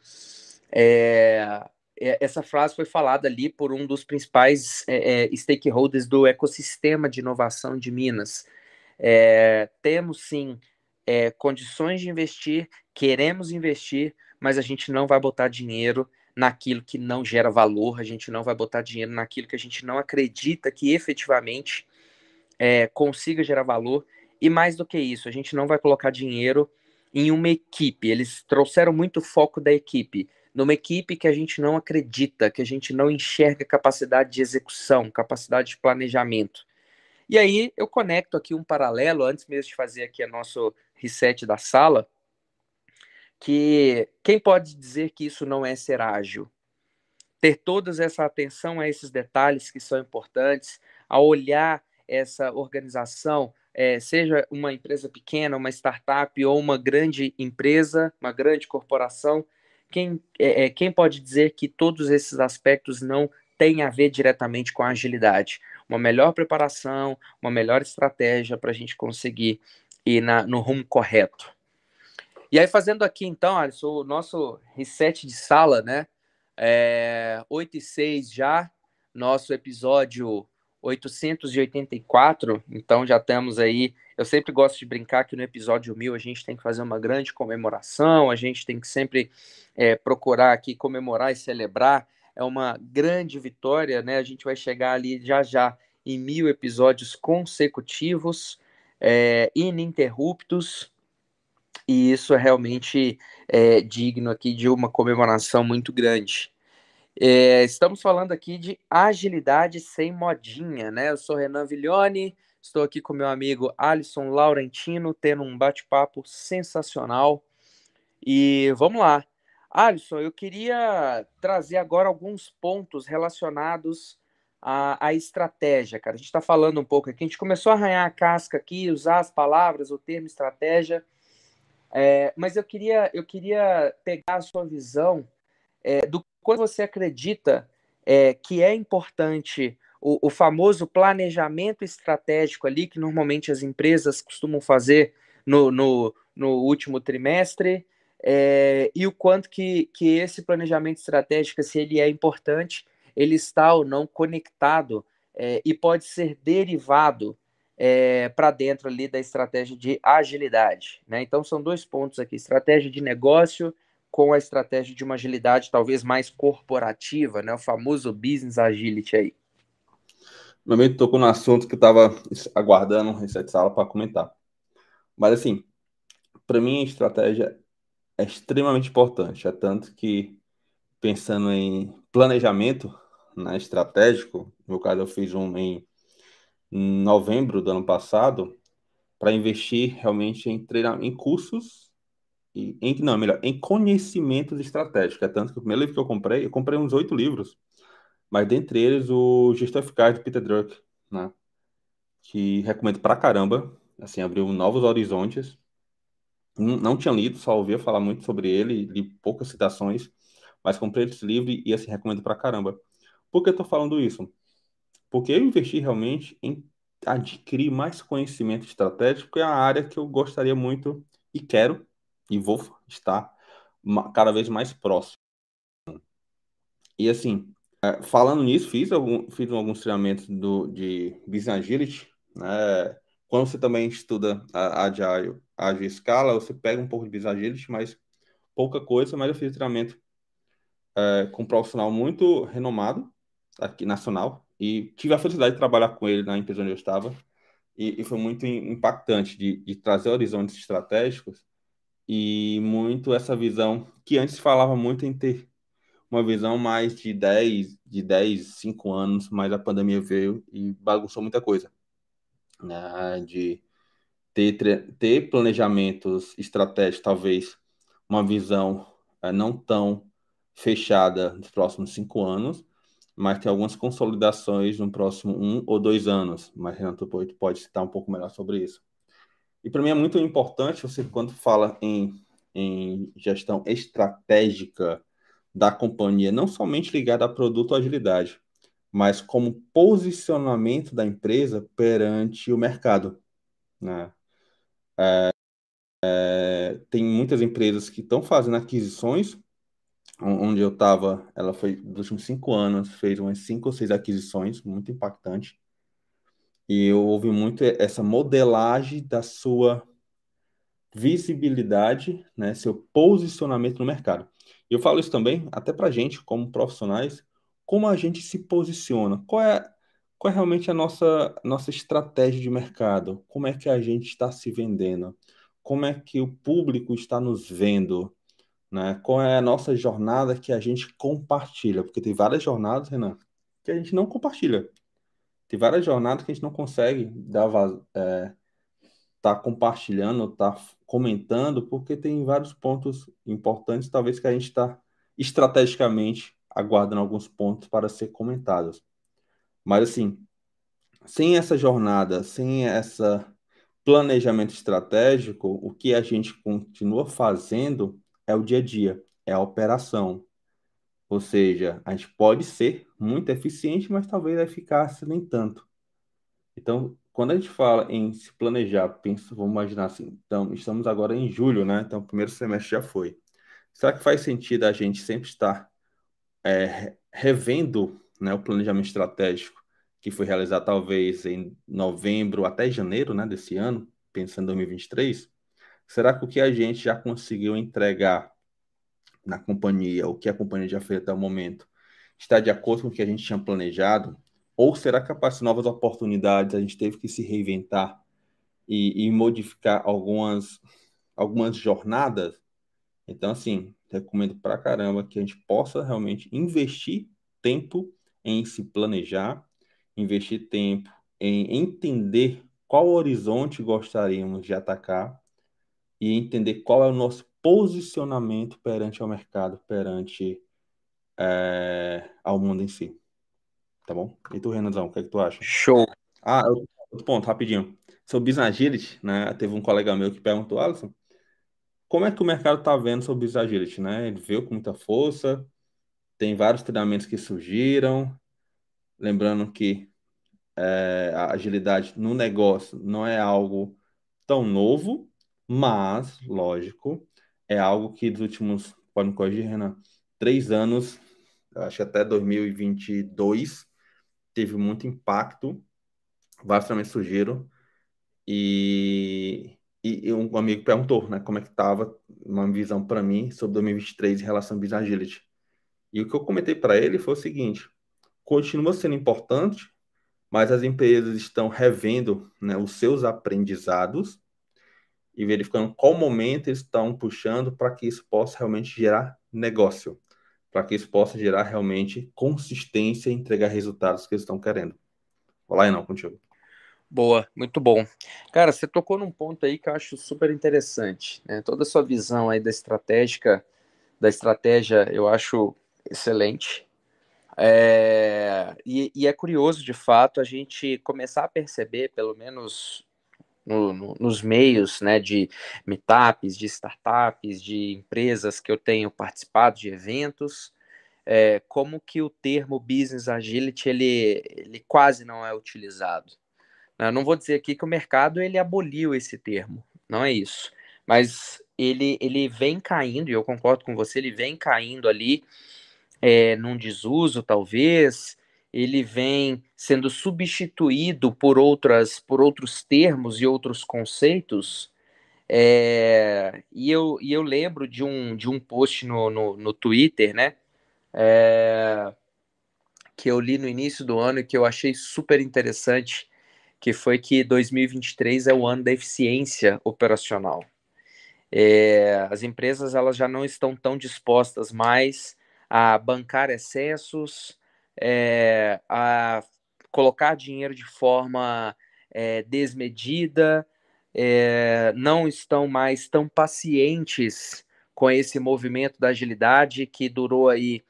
É, essa frase foi falada ali por um dos principais é, é stakeholders do ecossistema de inovação de Minas. É, temos sim é, condições de investir, queremos investir, mas a gente não vai botar dinheiro naquilo que não gera valor, a gente não vai botar dinheiro naquilo que a gente não acredita que efetivamente é, consiga gerar valor. E mais do que isso, a gente não vai colocar dinheiro em uma equipe. Eles trouxeram muito foco da equipe. Numa equipe que a gente não acredita, que a gente não enxerga capacidade de execução, capacidade de planejamento. E aí eu conecto aqui um paralelo, antes mesmo de fazer aqui o nosso reset da sala, que quem pode dizer que isso não é ser ágil? Ter toda essa atenção a esses detalhes que são importantes, a olhar essa organização, é, seja uma empresa pequena, uma startup ou uma grande empresa, uma grande corporação, quem, é, é quem pode dizer que todos esses aspectos não têm a ver diretamente com a agilidade? Uma melhor preparação, uma melhor estratégia para a gente conseguir ir na, no rumo correto. E aí, fazendo aqui, então, Alisson, o nosso reset de sala, né? É, 8 e 6 já, nosso episódio 884. Então, já temos aí. Eu sempre gosto de brincar que no episódio 1000 a gente tem que fazer uma grande comemoração, a gente tem que sempre é, procurar aqui comemorar e celebrar. É uma grande vitória, né? A gente vai chegar ali já já em mil episódios consecutivos, é, ininterruptos e isso é realmente é, digno aqui de uma comemoração muito grande. É, estamos falando aqui de agilidade sem modinha, né? Eu sou Renan Viglione, estou aqui com meu amigo Alisson Laurentino, tendo um bate-papo sensacional. E vamos lá. Alisson, eu queria trazer agora alguns pontos relacionados à, à estratégia, cara. A gente está falando um pouco aqui, a gente começou a arranhar a casca aqui, usar as palavras, o termo estratégia, é, mas eu queria, eu queria pegar a sua visão é, do quando você acredita é, que é importante o, o, famoso planejamento estratégico ali, que normalmente as empresas costumam fazer no, no, no último trimestre, é, e o quanto que, que esse planejamento estratégico, se ele é importante, ele está ou não conectado é, e pode ser derivado é, para dentro ali da estratégia de agilidade. Né? Então, são dois pontos aqui: estratégia de negócio com a estratégia de uma agilidade talvez mais corporativa, né? O famoso business agility aí. Meu amigo tocou no assunto que eu estava aguardando reset sala para comentar. Mas assim, para mim a estratégia é extremamente importante, é tanto que pensando em planejamento né, estratégico, no meu caso eu fiz um em novembro do ano passado para investir realmente em treinar em cursos em, não, melhor, em conhecimentos estratégicos. É tanto que o primeiro livro que eu comprei, eu comprei uns oito livros, mas dentre eles o Gestor Eficaz de Peter Druck, né? Que recomendo pra caramba, assim, abriu novos horizontes. Não, não tinha lido, só ouvia falar muito sobre ele, li poucas citações, mas comprei esse livro e, assim, recomendo pra caramba. Por que eu tô falando isso? Porque eu investi realmente em adquirir mais conhecimento estratégico, é a área que eu gostaria muito e quero e vou estar cada vez mais próximo. E assim, é, falando nisso, fiz, algum, fiz alguns treinamentos do, de Business Agility, né? Quando você também estuda a a Agile Scala, você pega um pouco de Business Agility, mas pouca coisa, mas eu fiz treinamento é, com um profissional muito renomado, aqui nacional, e tive a felicidade de trabalhar com ele na empresa onde eu estava, e, e foi muito impactante de, de trazer horizontes estratégicos e muito essa visão que antes falava muito em ter uma visão mais de 10, de 10, 5 anos, mas a pandemia veio e bagunçou muita coisa. Né? De ter, ter planejamentos estratégicos, talvez uma visão é, não tão fechada nos próximos cinco anos, mas tem algumas consolidações no próximo um ou dois anos. Mas Renato pode, pode citar um pouco melhor sobre isso. E para mim é muito importante você, quando fala em, em gestão estratégica da companhia, não somente ligada a produto ou agilidade, mas como posicionamento da empresa perante o mercado. Né? É, é, tem muitas empresas que estão fazendo aquisições, onde eu estava, ela foi, nos últimos cinco anos, fez umas cinco ou seis aquisições, muito impactante. E eu ouvi muito essa modelagem da sua visibilidade, né, seu posicionamento no mercado. E eu falo isso também até para gente, como profissionais, como a gente se posiciona, qual é, qual é realmente a nossa, nossa estratégia de mercado, como é que a gente está se vendendo, como é que o público está nos vendo, né? qual é a nossa jornada que a gente compartilha, porque tem várias jornadas, Renan, que a gente não compartilha. Tem várias jornadas que a gente não consegue dar é, tá compartilhando, tá comentando, porque tem vários pontos importantes, talvez que a gente está estrategicamente aguardando alguns pontos para ser comentados. Mas assim, sem essa jornada, sem essa planejamento estratégico, o que a gente continua fazendo é o dia a dia, é a operação, ou seja, a gente pode ser muito eficiente, mas talvez a eficácia nem tanto. Então, quando a gente fala em se planejar, penso, vamos imaginar assim, então, estamos agora em julho, né? Então, o primeiro semestre já foi. Será que faz sentido a gente sempre estar é, revendo né, o planejamento estratégico que foi realizado talvez em novembro até janeiro né, desse ano, pensando em 2023? Será que o que a gente já conseguiu entregar na companhia, o que a companhia já fez até o momento, está de acordo com o que a gente tinha planejado? Ou será que a novas oportunidades a gente teve que se reinventar e, e modificar algumas algumas jornadas. Então, assim, recomendo pra caramba que a gente possa realmente investir tempo em se planejar, investir tempo em entender qual horizonte gostaríamos de atacar e entender qual é o nosso posicionamento perante ao mercado, perante é, ao mundo em si. Tá bom? E tu, Renanzão, o que é que tu acha? Show. Ah, outro ponto, rapidinho. Sobre business agility, né? Teve um colega meu que perguntou, Alisson, como é que o mercado está vendo sobre business agility, né? Ele veio com muita força, tem vários treinamentos que surgiram, lembrando que é, a agilidade no negócio não é algo tão novo, mas, lógico, é algo que dos últimos, pode me corrigir, Renan, três anos, acho que até 2022, teve muito impacto, vários treinamentos surgiram, e, e, um amigo perguntou, né, como é que estava uma visão para mim sobre 2023 em relação ao Business Agility. E o que eu comentei para ele foi o seguinte: continua sendo importante, mas as empresas estão revendo né, os seus aprendizados e verificando qual momento eles estão puxando para que isso possa realmente gerar negócio, para que isso possa gerar realmente consistência e entregar resultados que eles estão querendo. Olá, não, contigo. Boa, muito bom. Cara, você tocou num ponto aí que eu acho super interessante, né? Toda a sua visão aí da estratégica, da estratégia, eu acho excelente. É, e, e, é curioso, de fato, a gente começar a perceber, pelo menos no, no, nos meios né, de meetups, de startups, de empresas que eu tenho participado de eventos, é, como que o termo business agility ele, ele quase não é utilizado. Eu não vou dizer aqui que o mercado ele aboliu esse termo, não é isso. Mas ele, ele vem caindo, e eu concordo com você, ele vem caindo ali é, num desuso, talvez, ele vem sendo substituído por outras por outros termos e outros conceitos. É, e, eu, e eu lembro de um, de um post no, no, no Twitter, né? É, que eu li no início do ano e que eu achei super interessante, que foi que 2023 é o ano da eficiência operacional. É, as empresas elas já não estão tão dispostas mais a bancar excessos, é, a colocar dinheiro de forma é, desmedida, é, não estão mais tão pacientes com esse movimento da agilidade que durou aí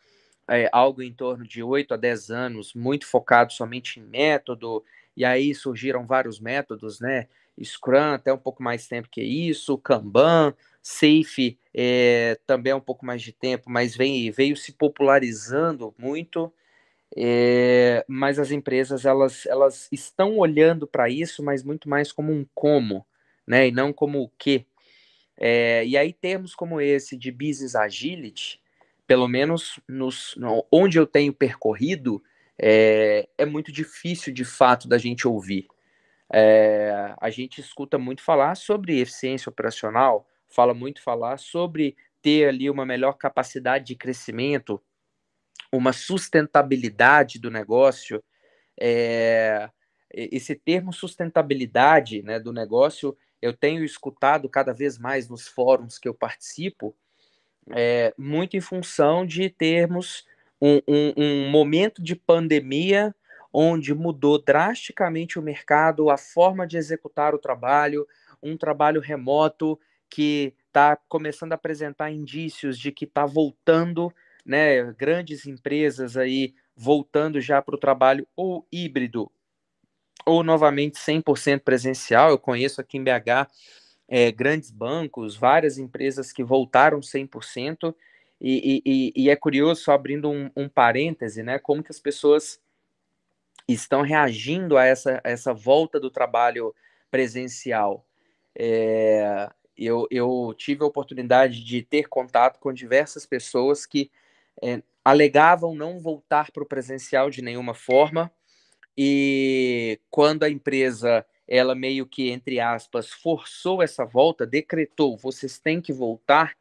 é, algo em torno de 8 a 10 anos, muito focado somente em método, e aí surgiram vários métodos, né? Scrum até um pouco mais tempo que isso, Kanban, Safe é, também é um pouco mais de tempo, mas vem, veio se popularizando muito. É, mas as empresas elas, elas estão olhando para isso, mas muito mais como um como, né? E não como o que. É, e aí termos como esse de business agility, pelo menos nos, no, onde eu tenho percorrido, é, é muito difícil de fato da gente ouvir. É, a gente escuta muito falar sobre eficiência operacional, fala muito falar sobre ter ali uma melhor capacidade de crescimento, uma sustentabilidade do negócio. É, esse termo sustentabilidade né, do negócio eu tenho escutado cada vez mais nos fóruns que eu participo, é, muito em função de termos um, um, um momento de pandemia onde mudou drasticamente o mercado, a forma de executar o trabalho, um trabalho remoto que está começando a apresentar indícios de que está voltando, né, grandes empresas aí voltando já para o trabalho ou híbrido ou novamente 100% presencial. Eu conheço aqui em BH é, grandes bancos, várias empresas que voltaram 100%, e, e, e é curioso, só abrindo um, um parêntese, né, como que as pessoas estão reagindo a essa, a essa volta do trabalho presencial. É, eu, eu, tive a oportunidade de ter contato com diversas pessoas que é, alegavam não voltar para o presencial de nenhuma forma, e quando a empresa ela meio que entre aspas forçou essa volta, decretou vocês têm que voltar.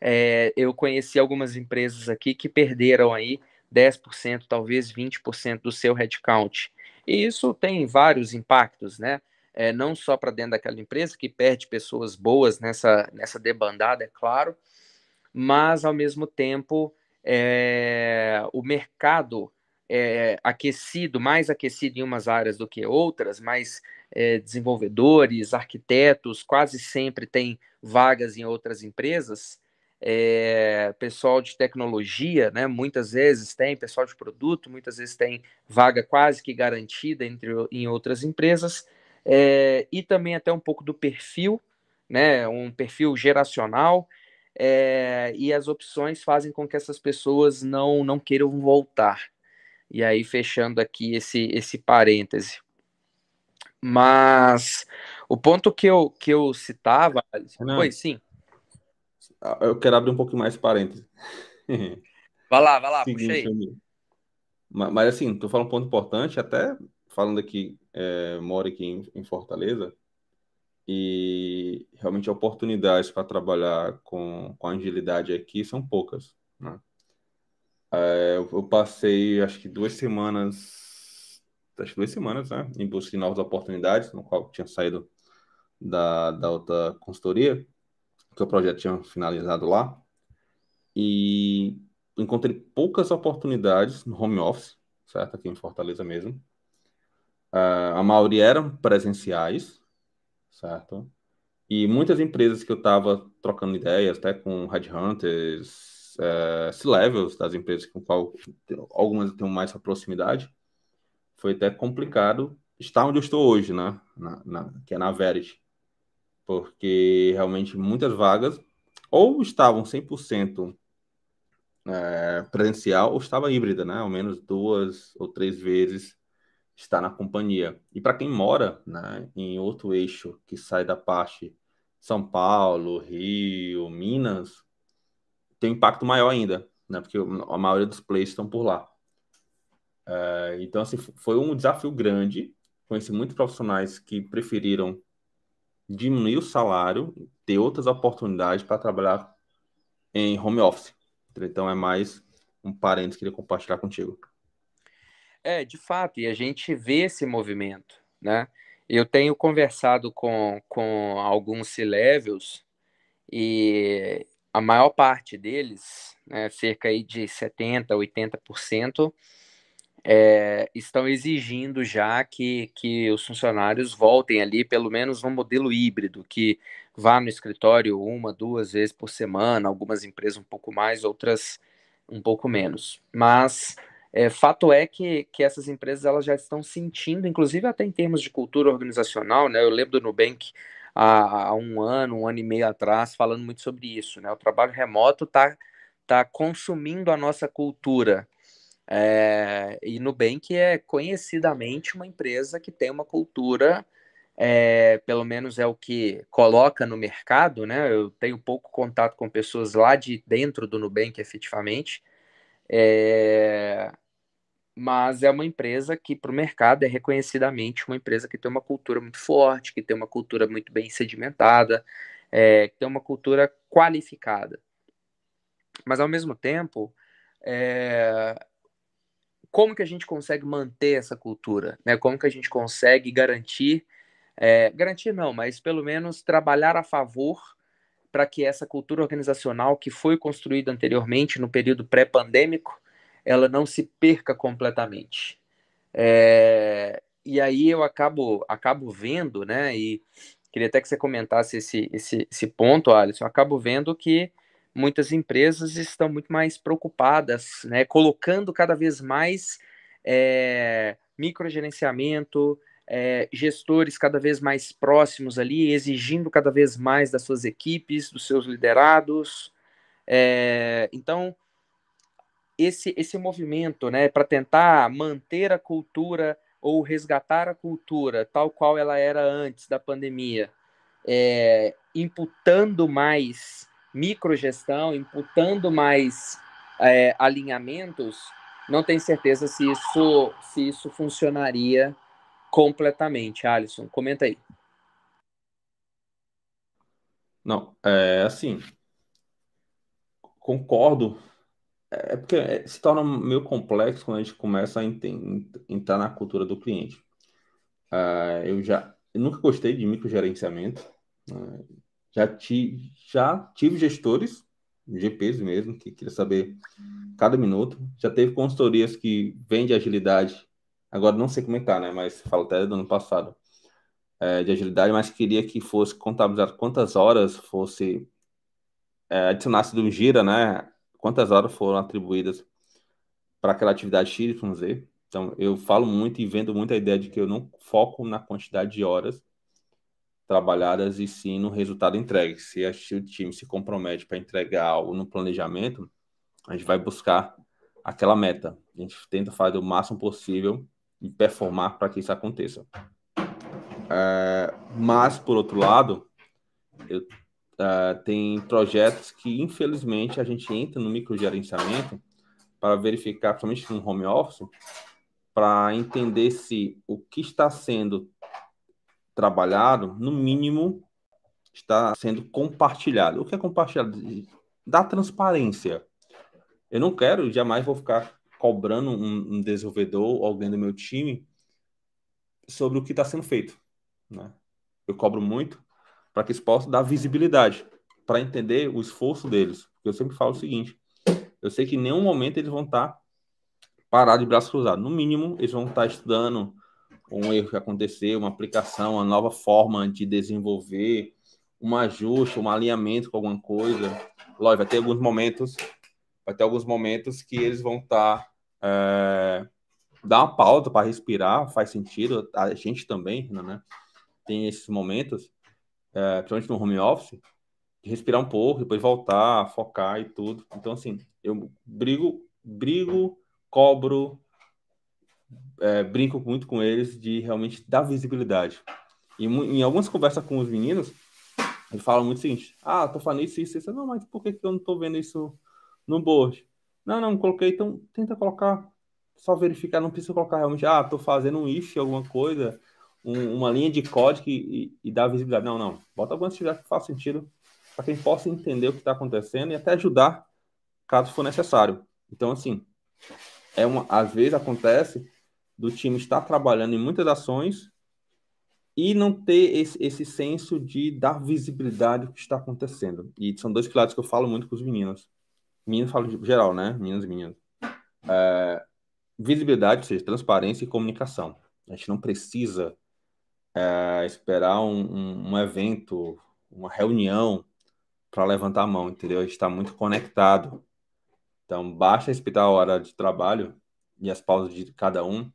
É, eu conheci algumas empresas aqui que perderam aí 10%, talvez 20% do seu headcount. E isso tem vários impactos, né? é, não só para dentro daquela empresa, que perde pessoas boas nessa, nessa debandada, é claro, mas ao mesmo tempo é, o mercado é aquecido, mais aquecido em umas áreas do que outras, mas é, desenvolvedores, arquitetos, quase sempre tem vagas em outras empresas. É, pessoal de tecnologia, né, muitas vezes tem, pessoal de produto, muitas vezes tem vaga quase que garantida entre, em outras empresas, é, e também até um pouco do perfil, né, um perfil geracional, é, e as opções fazem com que essas pessoas não, não queiram voltar. E aí, fechando aqui esse, esse parêntese. Mas o ponto que eu, que eu citava. Não. Foi, sim. Ah, eu quero abrir um pouquinho mais parênteses. Vai lá, vai lá, Seguinte, puxa aí. Mas, mas assim, tu fala um ponto importante, até falando aqui, é, moro aqui em, em Fortaleza, e realmente oportunidades para trabalhar com, com agilidade aqui são poucas. Né? É, eu, eu, passei acho que duas semanas, acho que duas semanas, né, em busca de novas oportunidades, no qual tinha saído da, da outra consultoria, que o projeto tinha finalizado lá, e encontrei poucas oportunidades no home office, certo, aqui em Fortaleza mesmo. Uh, a maioria eram presenciais, certo? E muitas empresas que eu estava trocando ideias, até com headhunters, é, C-levels das empresas com qual algumas eu tenho mais proximidade, foi até complicado estar onde eu estou hoje, né? Na, na, que é na Verity. Porque realmente muitas vagas ou estavam 100% é, presencial ou estava híbrida, né? Ao menos duas ou três vezes está na companhia. E para quem mora né, em outro eixo que sai da parte São Paulo, Rio, Minas, tem um impacto maior ainda, né, porque a maioria dos players estão por lá. É, então, assim, foi um desafio grande. Conheci muitos profissionais que preferiram diminuir o salário, ter outras oportunidades para trabalhar em home office. Então, é mais um parênteses que queria compartilhar contigo. É, de fato, e a gente vê esse movimento, né? Eu tenho conversado com, com alguns C-levels e a maior parte deles, né, cerca aí de 70%, 80%, é, estão exigindo já que, que os funcionários voltem ali, pelo menos no modelo híbrido, que vá no escritório uma, duas vezes por semana, algumas empresas um pouco mais, outras um pouco menos. Mas é, fato é que, que essas empresas elas já estão sentindo, inclusive até em termos de cultura organizacional, né? Eu lembro do Nubank há, há um ano, um ano e meio atrás, falando muito sobre isso, né? O trabalho remoto está tá consumindo a nossa cultura. É, e Nubank é conhecidamente uma empresa que tem uma cultura, é, pelo menos é o que coloca no mercado, né? Eu tenho pouco contato com pessoas lá de dentro do Nubank, efetivamente. É, mas é uma empresa que para o mercado é reconhecidamente uma empresa que tem uma cultura muito forte, que tem uma cultura muito bem sedimentada, é, que tem uma cultura qualificada. Mas ao mesmo tempo, é, como que a gente consegue manter essa cultura? Né? Como que a gente consegue garantir, é, garantir não, mas pelo menos trabalhar a favor para que essa cultura organizacional que foi construída anteriormente no período pré-pandêmico ela não se perca completamente. É, e aí eu acabo, acabo vendo, né? E queria até que você comentasse esse, esse, esse ponto, Alisson. Eu acabo vendo que muitas empresas estão muito mais preocupadas, né? Colocando cada vez mais é, microgerenciamento, é, gestores cada vez mais próximos ali, exigindo cada vez mais das suas equipes, dos seus liderados. É, então, esse, esse movimento, né, para tentar manter a cultura ou resgatar a cultura tal qual ela era antes da pandemia, é, imputando mais microgestão, imputando mais é, alinhamentos, não tenho certeza se isso, se isso funcionaria completamente. Alisson, comenta aí. Não, é assim, concordo é, é porque é, se torna meio complexo quando a gente começa a entrar na cultura do cliente. Uh, eu já eu nunca gostei de microgerenciamento. Né? Já, ti, já tive gestores, GPs mesmo, que queria saber cada minuto. Já teve consultorias que vende agilidade. Agora não sei como é tá, né? Mas falo até do ano passado. De agilidade, mas queria que fosse contabilizado quantas horas fosse é, adicionasse do gira, né? Quantas horas foram atribuídas para aquela atividade X, vamos Z. Então, eu falo muito e vendo muito a ideia de que eu não foco na quantidade de horas trabalhadas e sim no resultado entregue. Se o time se compromete para entregar algo no planejamento, a gente vai buscar aquela meta. A gente tenta fazer o máximo possível e performar para que isso aconteça. É, mas, por outro lado, eu uh, tem projetos que, infelizmente, a gente entra no microgerenciamento para verificar, principalmente no home office, para entender se o que está sendo trabalhado, no mínimo, está sendo compartilhado. O que é compartilhado? Da transparência. Eu não quero, jamais vou ficar cobrando um, um desenvolvedor alguém do meu time sobre o que está sendo feito. Né? Eu cobro muito para que eles possam dar visibilidade, para entender o esforço deles. Eu sempre falo o seguinte: eu sei que em nenhum momento eles vão estar tá parados de braços cruzados. No mínimo, eles vão estar tá estudando um erro que aconteceu, uma aplicação, uma nova forma de desenvolver, um ajuste, um alinhamento com alguma coisa. Lógico, vai ter alguns momentos, vai ter alguns momentos que eles vão estar tá, é, dar uma pausa para respirar, faz sentido. A gente também, né? Tem esses momentos é, principalmente no home office, de respirar um pouco, depois voltar, focar e tudo. Então, assim, eu brigo, brigo, cobro, é, brinco muito com eles de realmente dar visibilidade. E em algumas conversas com os meninos, eles falam muito o seguinte: ah, tô falando isso, isso, isso. Não, mas por que, que eu não tô vendo isso no board? Não, não, coloquei, então tenta colocar, só verificar, não precisa colocar realmente, ah, tô fazendo um if, alguma coisa, um, uma linha de código e, e, dar visibilidade. Não, não. Bota alguma atividade que faça sentido para quem possa entender o que está acontecendo e até ajudar caso for necessário. Então, assim, é uma, às vezes acontece do time estar trabalhando em muitas ações e não ter esse, esse senso de dar visibilidade ao que está acontecendo. E são dois pilares que eu falo muito com os meninos. Meninos falo de geral, né? Meninos e meninas. É, visibilidade, ou seja, transparência e comunicação. A gente não precisa é, esperar um, um, um, evento, uma reunião para levantar a mão, entendeu? A gente está muito conectado. Então, basta respeitar a hora de trabalho e as pausas de cada um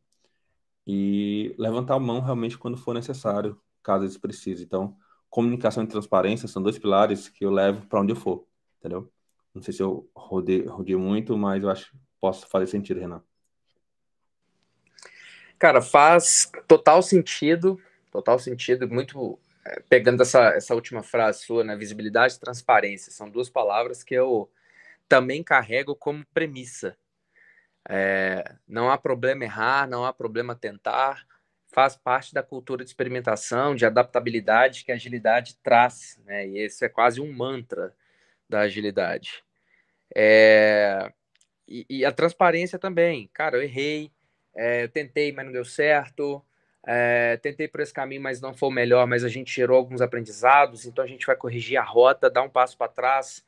e levantar a mão realmente quando for necessário, caso eles precisem. Então, comunicação e transparência são dois pilares que eu levo para onde eu for, entendeu? Não sei se eu rodei, rodei muito, mas eu acho que posso fazer sentido, Renan. Cara, faz total sentido total sentido, muito é, pegando essa, essa última frase sua, né? Visibilidade e transparência, são duas palavras que eu também carrego como premissa. É, não há problema errar, não há problema tentar, faz parte da cultura de experimentação, de adaptabilidade que a agilidade traz, né? E esse é quase um mantra da agilidade. É, e, e, a transparência também. Cara, eu errei, é, eu tentei, mas não deu certo. É, tentei por esse caminho, mas não foi o melhor, mas a gente gerou alguns aprendizados, então a gente vai corrigir a rota, dar um passo para trás,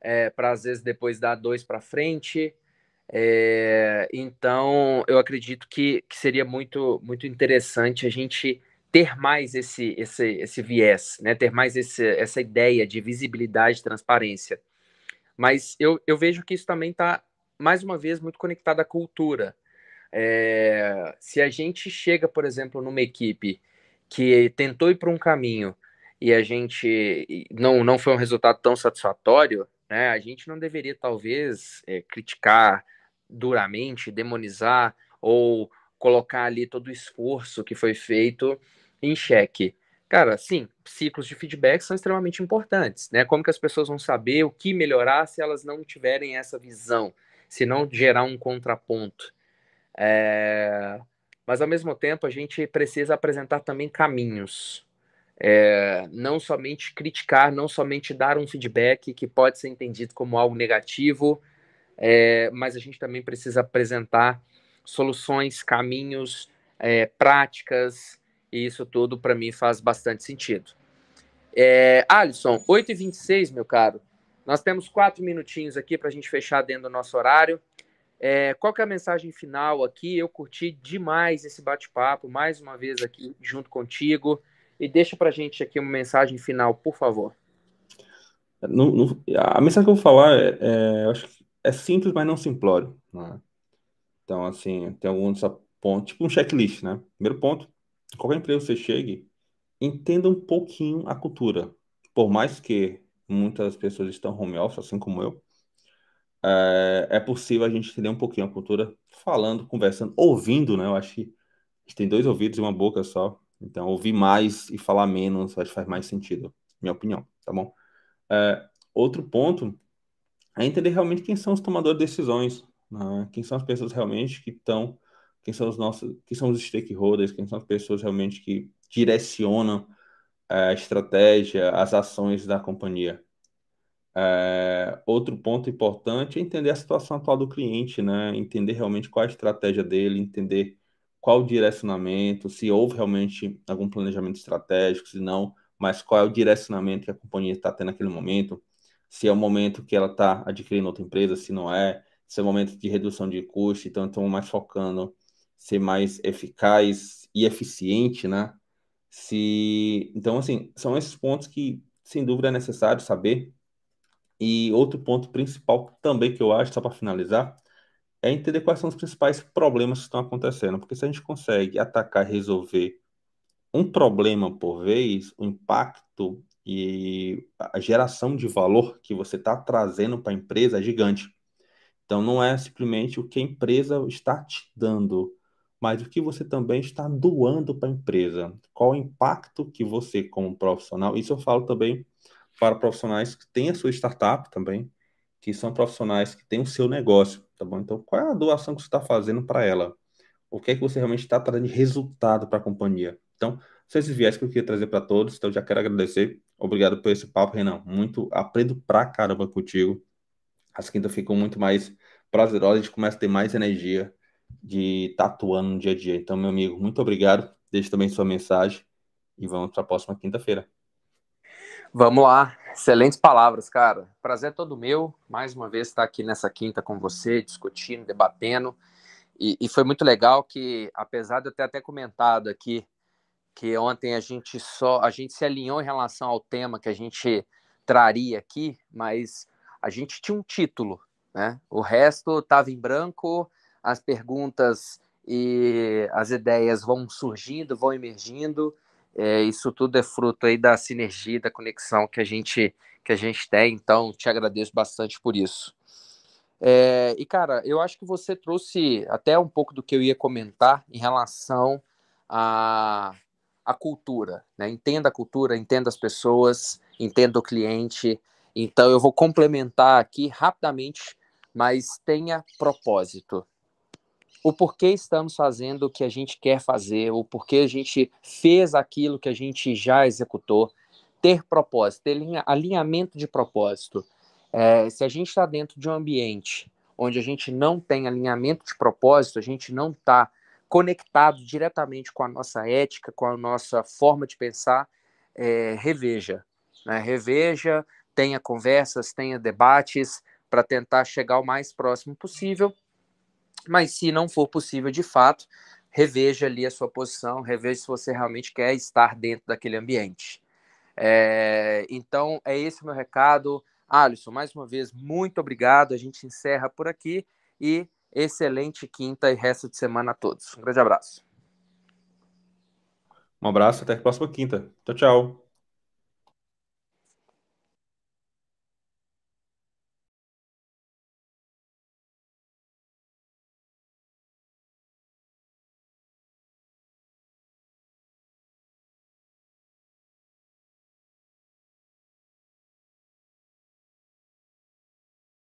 é, para às vezes depois dar dois para frente. É, então eu acredito que, que seria muito, muito interessante a gente ter mais esse, esse, esse viés, né? ter mais esse, essa ideia de visibilidade e transparência. Mas eu, eu vejo que isso também está, mais uma vez, muito conectado à cultura. É, se a gente chega, por exemplo, numa equipe que tentou ir para um caminho e a gente não, não foi um resultado tão satisfatório, né, a gente não deveria, talvez, é, criticar duramente, demonizar ou colocar ali todo o esforço que foi feito em xeque. Cara, sim, ciclos de feedback são extremamente importantes, né? Como que as pessoas vão saber o que melhorar se elas não tiverem essa visão, se não gerar um contraponto? É, mas ao mesmo tempo a gente precisa apresentar também caminhos. É, não somente criticar, não somente dar um feedback que pode ser entendido como algo negativo, é, mas a gente também precisa apresentar soluções, caminhos, é, práticas e isso tudo para mim faz bastante sentido. É, Alisson, 8h26, meu caro. Nós temos quatro minutinhos aqui para a gente fechar dentro do nosso horário. É, qual que é a mensagem final aqui? Eu curti demais esse bate-papo, mais uma vez aqui junto contigo. E deixa para gente aqui uma mensagem final, por favor. No, no, a mensagem que eu vou falar é, é, é simples, mas não simplório. Né? Então, assim, tem alguns pontos, tipo um checklist, né? Primeiro ponto, qualquer empresa que você chegue, entenda um pouquinho a cultura. Por mais que muitas pessoas estão home office, assim como eu, é, é possível a gente entender um pouquinho a cultura falando, conversando, ouvindo, né? Eu acho que a gente tem dois ouvidos e uma boca só. Então, ouvir mais e falar menos, acho que faz mais sentido, minha opinião, tá bom? É, outro ponto é entender realmente quem são os tomadores de decisões, né? quem são as pessoas realmente que estão, quem são os nossos, quem são os stakeholders, quem são as pessoas realmente que direcionam é, a estratégia, as ações da companhia. É, outro ponto importante é entender a situação atual do cliente, né? Entender realmente qual a estratégia dele, entender qual o direcionamento, se houve realmente algum planejamento estratégico, se não, mas qual é o direcionamento que a companhia está tendo naquele momento, se é o momento que ela está adquirindo outra empresa, se não é, se é o momento de redução de custo, então estamos mais focando ser mais eficaz e eficiente, né? Se então assim, são esses pontos que sem dúvida é necessário saber. E outro ponto principal também que eu acho, só para finalizar, é entender quais são os principais problemas que estão acontecendo, porque se a gente consegue atacar e resolver um problema por vez, o impacto e a geração de valor que você está trazendo para a empresa é gigante. Então, não é simplesmente o que a empresa está te dando, mas o que você também está doando para a empresa. Qual o impacto que você, como profissional, isso eu falo também para profissionais que têm a sua startup também, que são profissionais que têm o seu negócio, tá bom? Então, qual é a doação que você está fazendo para ela? O que é que você realmente está trazendo de resultado para a companhia? Então, são esses viés que eu queria trazer para todos. Então, já quero agradecer. Obrigado por esse papo, Renan. Muito aprendo pra caramba contigo. As quintas ficam muito mais prazerosas. A gente começa a ter mais energia de estar tá no dia a dia. Então, meu amigo, muito obrigado. Deixe também sua mensagem e vamos para a próxima quinta-feira. Vamos lá. Excelentes palavras, cara. Prazer é todo meu. Mais uma vez estar aqui nessa quinta com você, discutindo, debatendo. E, e foi muito legal que, apesar de eu ter até comentado aqui que ontem a gente só a gente se alinhou em relação ao tema que a gente traria aqui, mas a gente tinha um título, né? O resto estava em branco, as perguntas e as ideias vão surgindo, vão emergindo. É, isso tudo é fruto aí da sinergia, da conexão que a gente que a gente tem. Então, te agradeço bastante por isso. É, e cara, eu acho que você trouxe até um pouco do que eu ia comentar em relação a a cultura, né? Entenda a cultura, entenda as pessoas, entenda o cliente. Então eu vou complementar aqui rapidamente, mas tenha propósito. O porquê estamos fazendo o que a gente quer fazer, o porquê a gente fez aquilo que a gente já executou. Ter propósito, ter alinhamento de propósito. É, se a gente está dentro de um ambiente onde a gente não tem alinhamento de propósito, a gente não está conectado diretamente com a nossa ética, com a nossa forma de pensar, é, reveja. Né? Reveja, tenha conversas, tenha debates para tentar chegar o mais próximo possível. Mas se não for possível de fato, reveja ali a sua posição, reveja se você realmente quer estar dentro daquele ambiente. É, então, é esse o meu recado. Alisson, mais uma vez, muito obrigado. A gente encerra por aqui e Excelente quinta e resto de semana a todos. Um grande abraço. Um abraço, até a próxima quinta. Tchau, tchau.